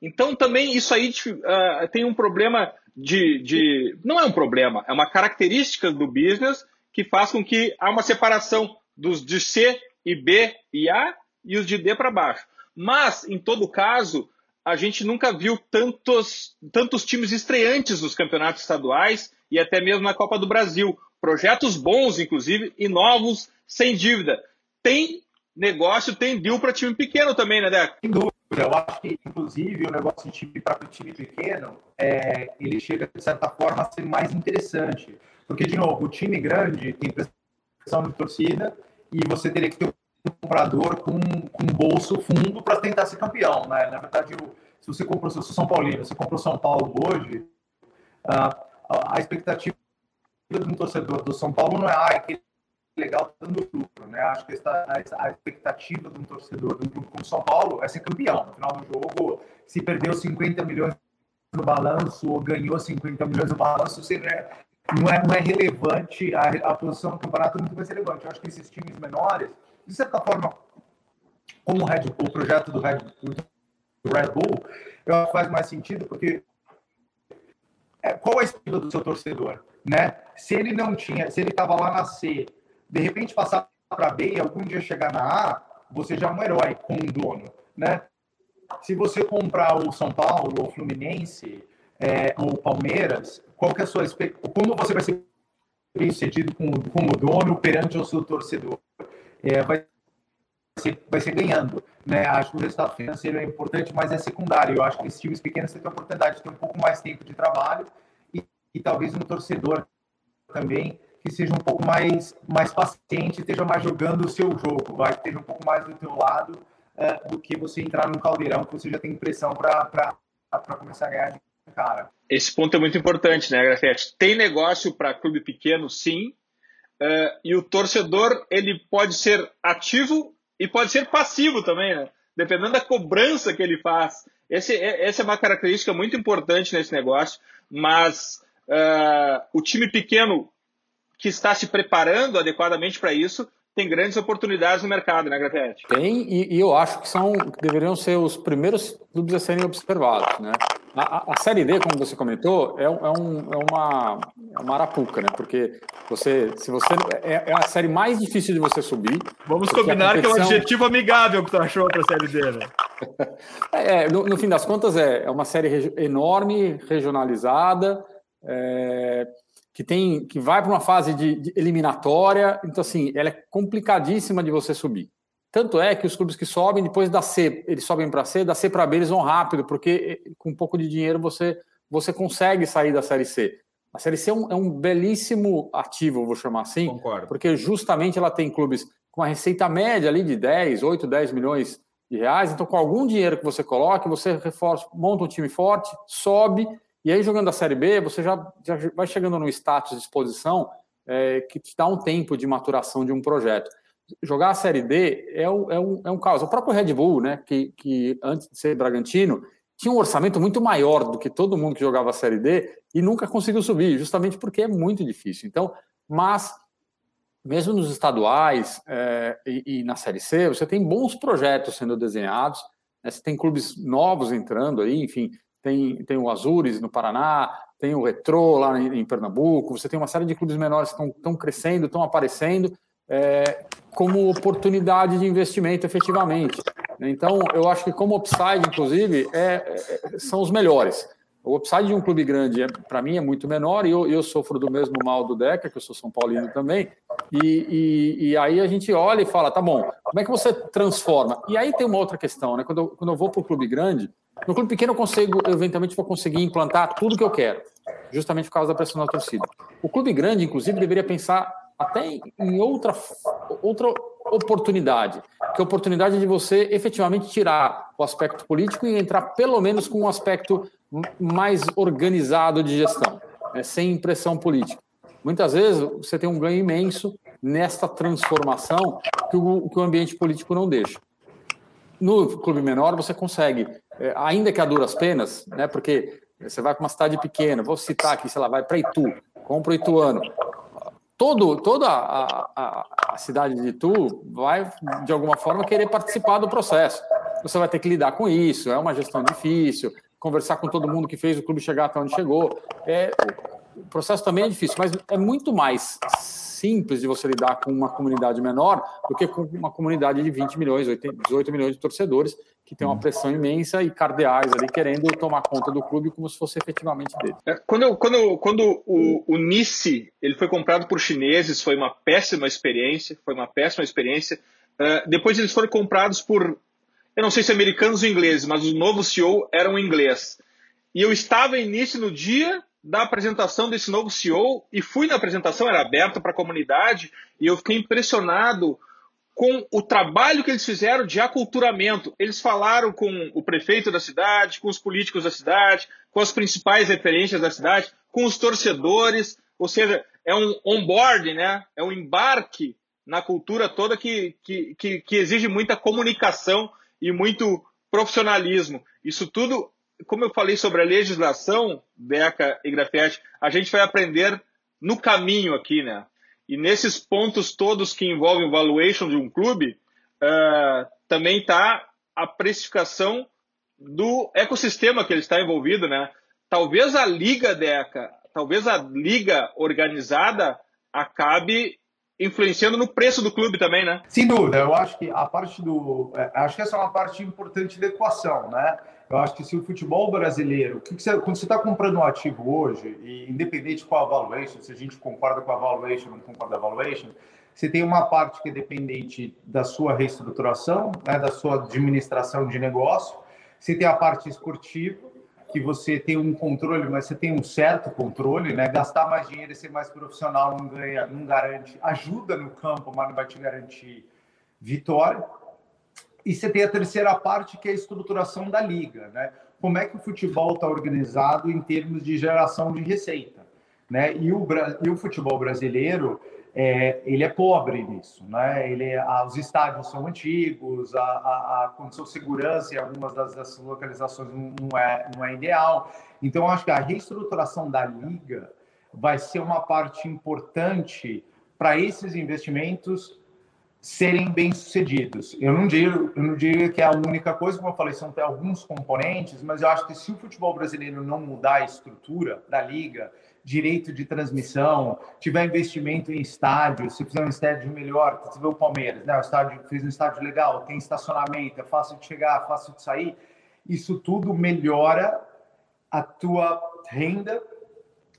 Então também isso aí uh, tem um problema de, de. Não é um problema, é uma característica do business que faz com que há uma separação dos de C e B e A e os de D para baixo. Mas, em todo caso, a gente nunca viu tantos, tantos times estreantes nos campeonatos estaduais e até mesmo na Copa do Brasil. Projetos bons, inclusive, e novos, sem dívida. Tem negócio, tem deal para time pequeno também, né, Deco? Eu acho que, inclusive, o negócio de time para time pequeno, é, ele chega, de certa forma, a ser mais interessante. Porque, de novo, o time grande tem pressão de torcida e você teria que ter um comprador com, com bolso fundo para tentar ser campeão. Né? Na verdade, se você comprou, se você São Paulino, você comprou São Paulo hoje, a, a expectativa de um torcedor do São Paulo não é ah, legal dando lucro, né? Acho que a expectativa de um torcedor de um clube como São Paulo é ser campeão. No final do jogo, se perdeu 50 milhões no balanço ou ganhou 50 milhões no balanço, você, né, não, é, não é relevante, a, a posição do campeonato é muito mais relevante. Eu acho que esses times menores, de certa forma, como o, Red o projeto do Red, do Red Bull, eu acho que faz mais sentido, porque é, qual é a expectativa do seu torcedor? Né? Se ele não tinha, se ele estava lá na C de repente passar para B e algum dia chegar na A, você já é um herói com um dono, né? Se você comprar o São Paulo, o Fluminense, é, ou Palmeiras, qual que é a sua como você vai ser bem sucedido como dono perante o seu torcedor? É, vai, ser, vai ser ganhando, né? Acho que o resultado financeiro é importante, mas é secundário. Eu acho que esses times pequenos têm a oportunidade de ter um pouco mais tempo de trabalho e, e talvez um torcedor também que seja um pouco mais, mais paciente, esteja mais jogando o seu jogo, vai, esteja um pouco mais do teu lado é, do que você entrar num caldeirão que você já tem pressão para começar a ganhar de cara. Esse ponto é muito importante, né, Grafete? Tem negócio para clube pequeno, sim, uh, e o torcedor ele pode ser ativo e pode ser passivo também, né? dependendo da cobrança que ele faz. Esse, é, essa é uma característica muito importante nesse negócio, mas uh, o time pequeno que está se preparando adequadamente para isso tem grandes oportunidades no mercado, né, Grafete? Tem, e, e, eu acho que são deveriam ser os primeiros clubes a serem observados, né? A, a, Série D, como você comentou, é, é, um, é, uma, é uma arapuca, né? Porque você, se você é, é a série mais difícil de você subir. Vamos combinar competição... que é um adjetivo amigável que tu achou para a Série D, né? *laughs* é, no, no, fim das contas, é, é uma série enorme, regionalizada. É, que tem que vai para uma fase de, de, eliminatória, então assim, ela é complicadíssima de você subir. Tanto é que os clubes que sobem depois da C, eles sobem para C, da C para B eles vão rápido, porque eh, com um pouco de dinheiro você você consegue sair da série C. A série C é um, é um belíssimo ativo, vou chamar assim, Concordo. porque justamente ela tem clubes com a receita média ali de 10, 8, 10 milhões de reais, então com algum dinheiro que você coloque, você reforça, monta um time forte, sobe e aí, jogando a Série B, você já, já vai chegando no status de exposição é, que te dá um tempo de maturação de um projeto. Jogar a Série D é, um, é, um, é um caos. O próprio Red Bull, né, que, que antes de ser Bragantino, tinha um orçamento muito maior do que todo mundo que jogava a Série D e nunca conseguiu subir, justamente porque é muito difícil. Então, mas mesmo nos estaduais é, e, e, na Série C, você tem bons projetos sendo desenhados, né? você tem clubes novos entrando aí, enfim, tem, tem o Azures no Paraná, tem o Retrô lá em, em Pernambuco, você tem uma série de clubes menores que estão crescendo, estão aparecendo é, como oportunidade de investimento efetivamente. Então, eu acho que como upside, inclusive, é, é, são os melhores. O upside de um clube grande, é, para mim, é muito menor e eu, eu, sofro do mesmo mal do Deca, que eu sou São Paulino também. E, e, e, aí a gente olha e fala, tá bom, como é que você transforma? E aí tem uma outra questão, né? Quando eu, quando eu vou para o clube grande, no clube pequeno eu consigo, eventualmente vou conseguir implantar tudo que eu quero, justamente por causa da pressão da torcida. O clube grande, inclusive, deveria pensar até em outra, outra oportunidade, que é a oportunidade de você efetivamente tirar o aspecto político e entrar pelo menos com um aspecto mais organizado de gestão, né, sem pressão política. Muitas vezes você tem um ganho imenso nesta transformação que o, que o ambiente político não deixa. No clube menor você consegue ainda que a duras penas, né? Porque você vai para uma cidade pequena, vou citar aqui, sei lá, vai para Itu, compra o Ituano. Todo, toda a, a, a, cidade de Itu vai, de alguma forma, querer participar do processo. Você vai ter que lidar com isso, é uma gestão difícil, conversar com todo mundo que fez o clube chegar até onde chegou. É, o processo também é difícil, mas é muito mais simples de você lidar com uma comunidade menor do que com uma comunidade de 20 milhões, 18 milhões de torcedores que tem uma uhum. pressão imensa e cardeais ali querendo tomar conta do clube como se fosse efetivamente dele. É, quando, quando, quando o, o Nice ele foi comprado por chineses, foi uma péssima experiência, foi uma péssima experiência. Uh, depois eles foram comprados por, eu não sei se americanos ou ingleses, mas o novo CEO era um inglês. E eu estava em Nice no dia da apresentação desse novo CEO e fui na apresentação, era aberta para a comunidade, e eu fiquei impressionado com o trabalho que eles fizeram de aculturamento. Eles falaram com o prefeito da cidade, com os políticos da cidade, com as principais referências da cidade, com os torcedores, ou seja, é um onboard, né? é um embarque na cultura toda que, que, que, que exige muita comunicação e muito profissionalismo. Isso tudo como eu falei sobre a legislação, Beca e Grafete, a gente vai aprender no caminho aqui, né? E nesses pontos todos que envolvem o valuation de um clube, uh, também está a precificação do ecossistema que ele está envolvido, né? Talvez a liga, Deca, talvez a liga organizada acabe influenciando no preço do clube também, né? Sem dúvida, eu acho que a parte do. É, acho que essa é uma parte importante da equação, né? Eu acho que se o futebol brasileiro, que que você, quando você está comprando um ativo hoje, e independente qual a valuation, se a gente concorda com a valuation ou não concorda com a valuation, você tem uma parte que é dependente da sua reestruturação, né, da sua administração de negócio, você tem a parte esportiva, que você tem um controle, mas você tem um certo controle, né? Gastar mais dinheiro e ser mais profissional não ganha, não garante, ajuda no campo, mas não vai te garantir vitória. E você tem a terceira parte, que é a estruturação da liga, né? Como é que o futebol está organizado em termos de geração de receita, né? E o, e o futebol brasileiro, é, ele é pobre nisso, né? Ele, a, os estádios são antigos, a, a, a condição de segurança em algumas das, das, localizações não é, não é ideal. Então, acho que a reestruturação da liga vai ser uma parte importante para esses investimentos serem bem-sucedidos. Eu não digo, eu não digo que é a única coisa, como eu falei, são até alguns componentes, mas eu acho que se o futebol brasileiro não mudar a estrutura da liga, direito de transmissão, tiver investimento em estádio, se fizer um estádio melhor, você vê o Palmeiras, né? O estádio fez um estádio legal, tem estacionamento, é fácil de chegar, fácil de sair. Isso tudo melhora a tua renda,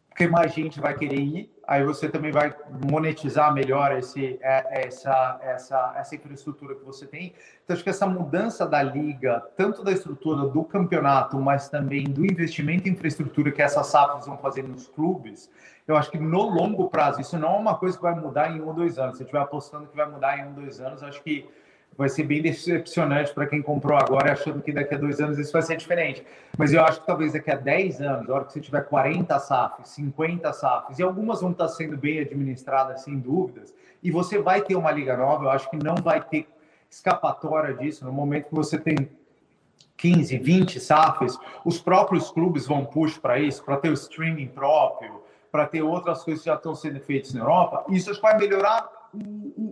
porque mais gente vai querer ir aí você também vai monetizar melhor esse, é, essa, essa, essa infraestrutura que você tem. Então, acho que essa mudança da liga, tanto da estrutura do campeonato, mas também do investimento em infraestrutura que essas SAFs vão fazer nos clubes, eu acho que no longo prazo, isso não é uma coisa que vai mudar em um ou dois anos. Se estiver apostando que vai mudar em um ou dois anos, acho que vai ser bem decepcionante para quem comprou agora achando que daqui a dois anos isso vai ser diferente. Mas eu acho que talvez daqui a 10 anos, a hora que você tiver 40 SAFs, 50 SAFs, e algumas vão estar sendo bem administradas, sem dúvidas, e você vai ter uma liga nova, eu acho que não vai ter escapatória disso. No momento que você tem 15, 20 SAFs, os próprios clubes vão push para isso, para ter o streaming próprio, para ter outras coisas que já estão sendo feitas na Europa. Isso vai melhorar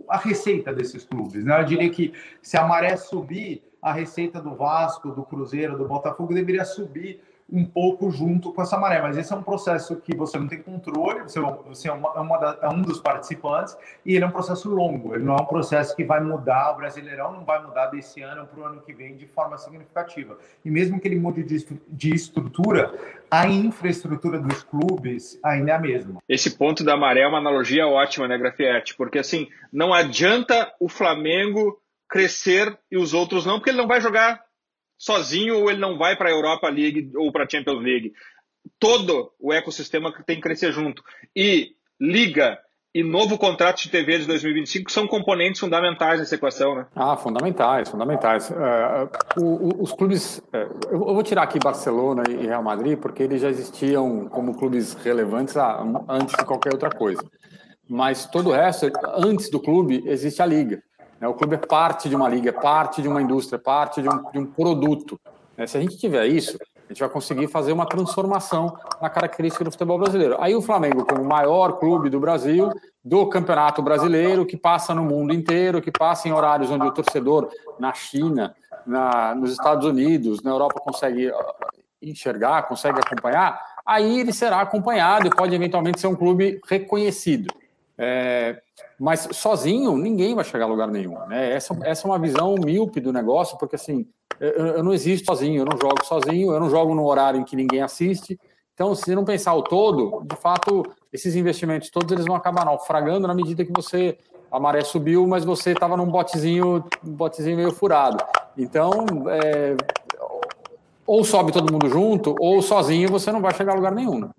a receita desses clubes. Né? Eu diria que se a maré subir, a receita do Vasco, do Cruzeiro, do Botafogo deveria subir um pouco junto com essa maré, mas esse é um processo que você não tem controle, você, você é, uma, é, uma da, é, um dos participantes e ele é um processo longo, ele não é um processo que vai mudar, o Brasileirão não vai mudar desse ano para o ano que vem de forma significativa. E mesmo que ele mude de, de estrutura, a infraestrutura dos clubes ainda é a mesma. Esse ponto da maré é uma analogia ótima, né, Grafietti? Porque assim, não adianta o Flamengo crescer e os outros não, porque ele não vai jogar sozinho ou ele não vai para a Europa League ou para a Champions League. Todo o ecossistema tem que crescer junto. E liga e novo contrato de TV de 2025 são componentes fundamentais nessa equação, né? Ah, fundamentais, fundamentais. Uh, o, o, os clubes, uh, eu vou tirar aqui Barcelona e Real Madrid, porque eles já existiam como clubes relevantes antes de qualquer outra coisa. Mas todo o resto, antes do clube, existe a liga. Né? O clube é parte de uma liga, é parte de uma indústria, é parte de um, de um produto. Né? Se a gente tiver isso, a gente vai conseguir fazer uma transformação na característica do futebol brasileiro. Aí o Flamengo, como o maior clube do Brasil, do campeonato brasileiro, que passa no mundo inteiro, que passa em horários onde o torcedor na China, na, nos Estados Unidos, na Europa consegue enxergar, consegue acompanhar, aí ele será acompanhado e pode eventualmente ser um clube reconhecido. É, mas sozinho, ninguém vai chegar a lugar nenhum. Né? Essa, essa é uma visão míope do negócio, porque assim, eu, eu, não existo sozinho, eu não jogo sozinho, eu não jogo no horário em que ninguém assiste. Então, se não pensar o todo, de fato, esses investimentos todos eles vão acabar naufragando na medida que você a maré subiu, mas você estava num botezinho, um botezinho meio furado. Então, é, ou sobe todo mundo junto, ou sozinho você não vai chegar a lugar nenhum. Né?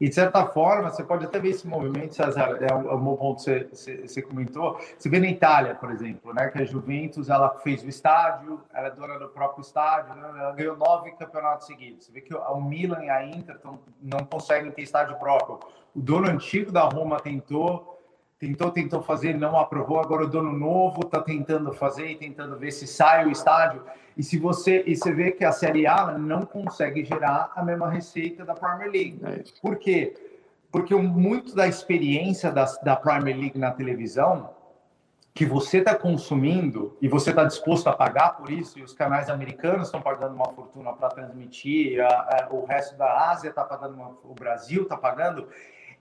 E, de certa forma, você pode até ver esse movimento, César, é um, é bom ponto que você, você, comentou. Você vê na Itália, por exemplo, né, que a Juventus ela fez o estádio, ela é dona do próprio estádio, né, ela ganhou nove campeonatos seguidos. Você vê que o Milan e a Inter não conseguem ter estádio próprio. O dono antigo da Roma tentou, tentou, tentou fazer, não aprovou. Agora o dono novo está tentando fazer e tentando ver se sai o estádio. E se você e você vê que a Série A não consegue gerar a mesma receita da Premier League. É Por quê? Porque muito da experiência da, da Premier League na televisão que você está consumindo e você está disposto a pagar por isso, e os canais americanos estão pagando uma fortuna para transmitir, a, a, o resto da Ásia está pagando, uma, o Brasil está pagando,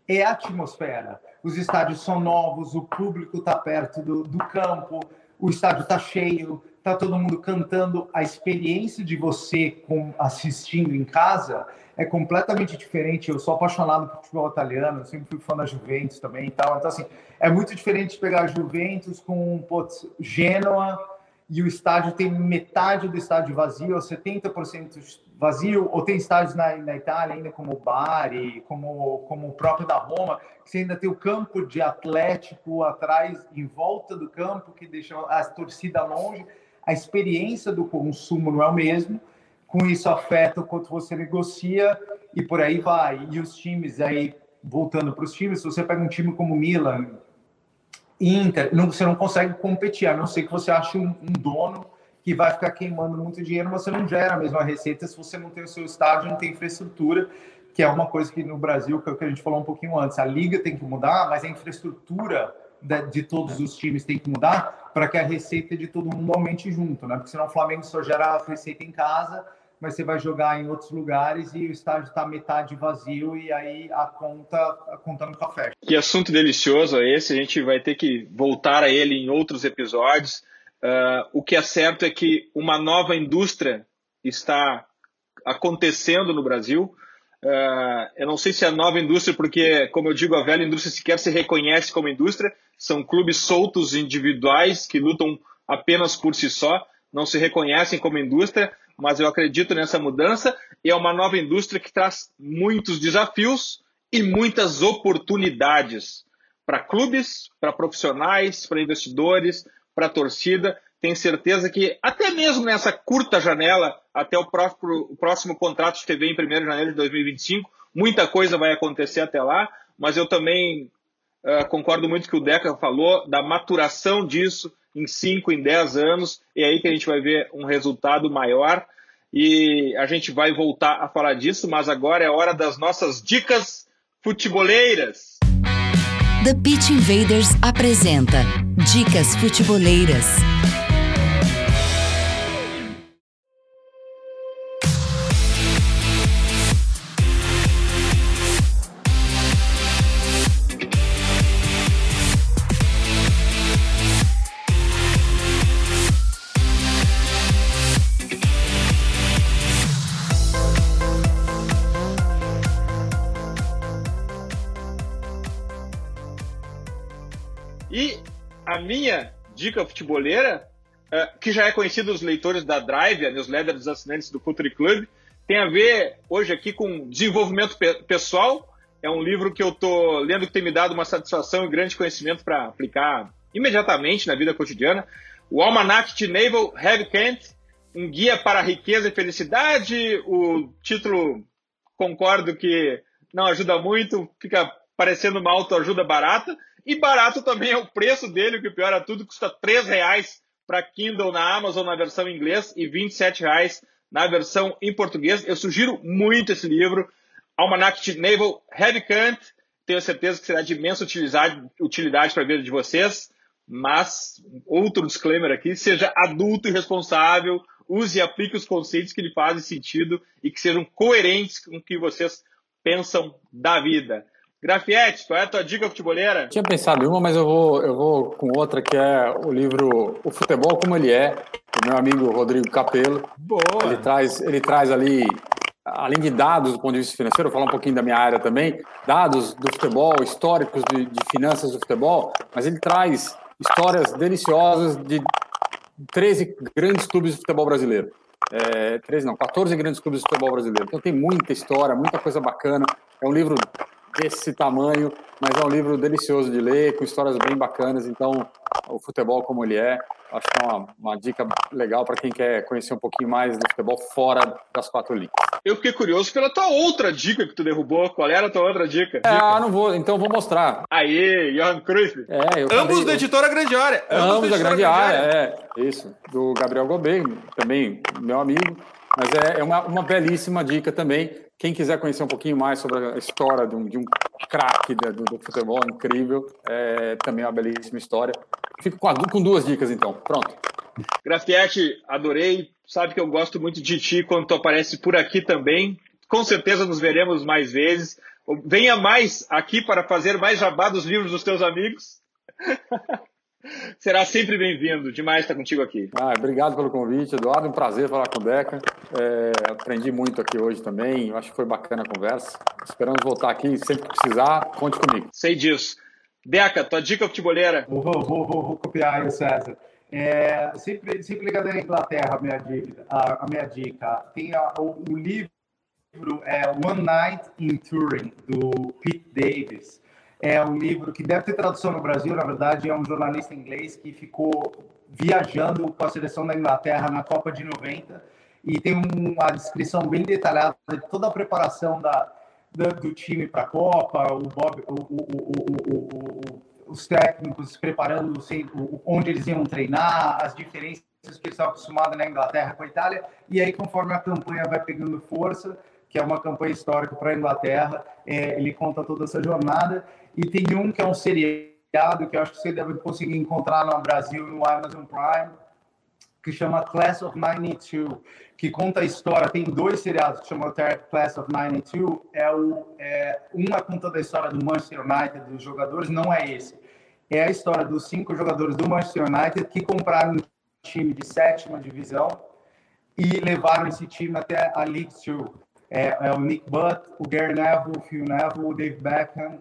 é a atmosfera. Os estádios são novos, o público está perto do, do campo, o estádio está cheio, está todo mundo cantando. A experiência de você com, assistindo em casa é completamente diferente. Eu sou apaixonado por futebol italiano, sempre fui fã da Juventus também e tal. Então, assim, é muito diferente pegar Juventus com putz, Genoa e o estádio tem metade do estádio vazio, ou 70% vazio, ou tem estádios na, na Itália ainda como o Bari, como, como o próprio da Roma, que você ainda tem o campo de Atlético atrás, em volta do campo, que deixa a torcida longe. A experiência do consumo não é o mesmo, com isso afeta o quanto você negocia e por aí vai. E os times aí, voltando para os times, se você pega um time como Milan, Inter, não, você não consegue competir, a não ser que você ache um, um, dono que vai ficar queimando muito dinheiro, você não gera a mesma receita se você não tem o seu estádio, não tem infraestrutura, que é uma coisa que no Brasil, que, é que a gente falou um pouquinho antes, a liga tem que mudar, mas a infraestrutura de, de todos os times tem que mudar para que a receita de todo mundo aumente junto, né? Porque senão o Flamengo só gera a receita em casa mas você vai jogar em outros lugares e o estádio está metade vazio e aí a conta, a conta nunca fecha. Que assunto delicioso é esse, a gente vai ter que voltar a ele em outros episódios. Uh, o que é certo é que uma nova indústria está acontecendo no Brasil. Uh, eu não sei se é nova indústria, porque, como eu digo, a velha indústria sequer se reconhece como indústria. São clubes soltos individuais que lutam apenas por si só, não se reconhecem como indústria, mas eu acredito nessa mudança e é uma nova indústria que traz muitos desafios e muitas oportunidades para clubes, para profissionais, para investidores, para a torcida. Tenho certeza que até mesmo nessa curta janela, até o próximo, o próximo contrato de TV em 1 de janeiro de 2025, muita coisa vai acontecer até lá, mas eu também uh, concordo muito com o que o Deca falou da maturação disso, em 5, em 10 anos, e é aí que a gente vai ver um resultado maior. E a gente vai voltar a falar disso, mas agora é hora das nossas dicas futeboleiras. The Pitch Invaders apresenta Dicas Futeboleiras. Dica futeboleira, uh, que já é conhecida dos leitores da Drive, a newsletter dos assinantes do Futuri Club, tem a ver hoje aqui com desenvolvimento pe pessoal. É um livro que eu estou lendo que tem me dado uma satisfação e grande conhecimento para aplicar imediatamente na vida cotidiana. O Almanac de Naval Heavy Kent, um guia para riqueza e felicidade. O título, concordo que não ajuda muito, fica parecendo uma autoajuda barata. E barato também é o preço dele, que o pior é tudo, custa R$ reais para Kindle na Amazon na versão em inglês e R$ reais na versão em português. Eu sugiro muito esse livro, Almanac de Naval Heavy Kant. Tenho certeza que será de imensa utilidade para a vida de vocês. Mas, outro disclaimer aqui, seja adulto e responsável, use e aplique os conceitos que lhe fazem sentido e que sejam coerentes com o que vocês pensam da vida. Grafietti, qual é a tua dica futeboleira? Tinha pensado em uma, mas eu vou, eu vou com outra, que é o livro O Futebol Como Ele É, do meu amigo Rodrigo Capello. Boa! Ele traz, ele traz ali, além de dados do ponto de vista financeiro, vou falar um pouquinho da minha área também, dados do futebol, históricos de, de finanças do futebol, mas ele traz histórias deliciosas de 13 grandes clubes de futebol brasileiro. É, 13 não, 14 grandes clubes de futebol brasileiro. Então tem muita história, muita coisa bacana. É um livro desse tamanho, mas é um livro delicioso de ler, com histórias bem bacanas. Então, o futebol como ele é, acho que é uma, uma dica legal para quem quer conhecer um pouquinho mais do futebol fora das quatro linhas. Eu fiquei curioso pela tua outra dica que tu derrubou. Qual era a tua outra dica? Ah, não vou, então vou mostrar. Aí, Johan Cruyff. É, eu Ambos falei, da editora Grande Área. Ambos, Ambos da Grande, Área, área, é. Isso, do Gabriel Gobet, também meu amigo. Mas é, é uma, uma belíssima dica também quem quiser conhecer um pouquinho mais sobre a história de um, de um craque do, do, futebol incrível, é também uma belíssima história. Fico com, a, com duas dicas, então. Pronto. Grafietti, adorei. Sabe que eu gosto muito de ti quando tu aparece por aqui também. Com certeza nos veremos mais vezes. Venha mais aqui para fazer mais jabá dos livros dos teus amigos. *laughs* Será sempre bem-vindo. Demais estar contigo aqui. Ah, obrigado pelo convite, Eduardo. Um prazer falar com o Deca. É, aprendi muito aqui hoje também. Eu acho que foi bacana a conversa. Esperamos voltar aqui sempre que precisar. Conte comigo. Sei disso. Deca, tua dica futeboleira. Vou, vou, vou, vou copiar aí o César. É, sempre, sempre ligado à Inglaterra, a minha dica. A, a minha dica. Tem a, o, o livro é One Night in Turing, do Pete Davis. É um livro que deve ter tradução no Brasil, na verdade, é um jornalista inglês que ficou viajando com a seleção da Inglaterra na Copa de 90 e tem uma descrição bem detalhada de toda a preparação da, do, do time para a Copa, o Bob, o, o, o, os técnicos preparando onde eles iam treinar, as diferenças que eles estão acostumados na Inglaterra com a Itália, e aí conforme a campanha vai pegando força, que é uma campanha histórica para a Inglaterra, é, ele conta toda essa jornada, e tem um que é um seriado que eu acho que você deve conseguir encontrar no Brasil, no Amazon Prime, que chama Class of 92, que conta a história. Tem dois seriados que chamam Class of 92. É o, é, uma contando a história do Manchester United, dos jogadores, não é esse. É a história dos cinco jogadores do Manchester United que compraram um time de sétima divisão e levaram esse time até a League Two. É, é o Nick Butt, o Gary Neville, o Phil Neville, o Dave Beckham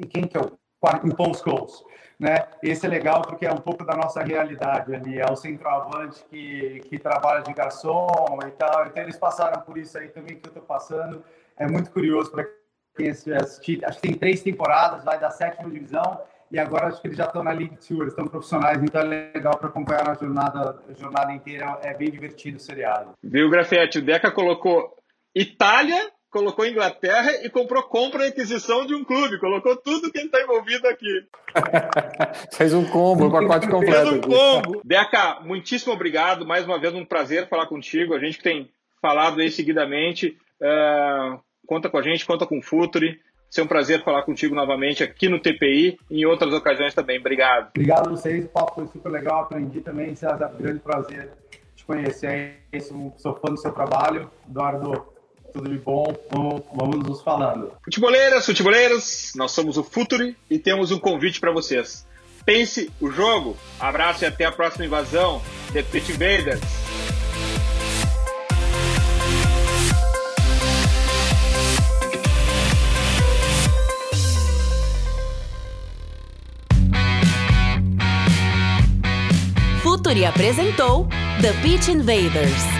e quem que é o quarto? O Paul Scholes né? Esse é legal porque é um pouco da nossa realidade ali, é o centroavante que, que trabalha de garçom e tal, então eles passaram por isso aí também que eu estou passando, é muito curioso para quem assistir, acho que tem três temporadas, vai da sétima divisão, e agora acho que eles já estão na League Tour, estão profissionais, então é legal para acompanhar a jornada, a jornada inteira, é bem divertido o seriado. Viu, Grafete, o Deca colocou Itália colocou Inglaterra e comprou compra e aquisição de um clube. Colocou tudo quem está envolvido aqui. *laughs* Fez um combo, um pacote completo. Fez um combo. Deca, muitíssimo obrigado. Mais uma vez, um prazer falar contigo. A gente que tem falado aí seguidamente. Uh, conta com a gente, conta com o Futuri. Ser um prazer falar contigo novamente aqui no TPI e em outras ocasiões também. Obrigado. Obrigado a vocês. O papo foi super legal. Aprendi também. César, grande prazer te conhecer. Sou fã do seu trabalho. Eduardo, tudo de bom, vamos, vamos nos falando. Futeboleiras, futeboleiros, nós somos o Futuri e temos um convite para vocês. Pense o jogo. Abraço e até a próxima invasão. The Pit Invaders. Futuri apresentou The Pitch Invaders.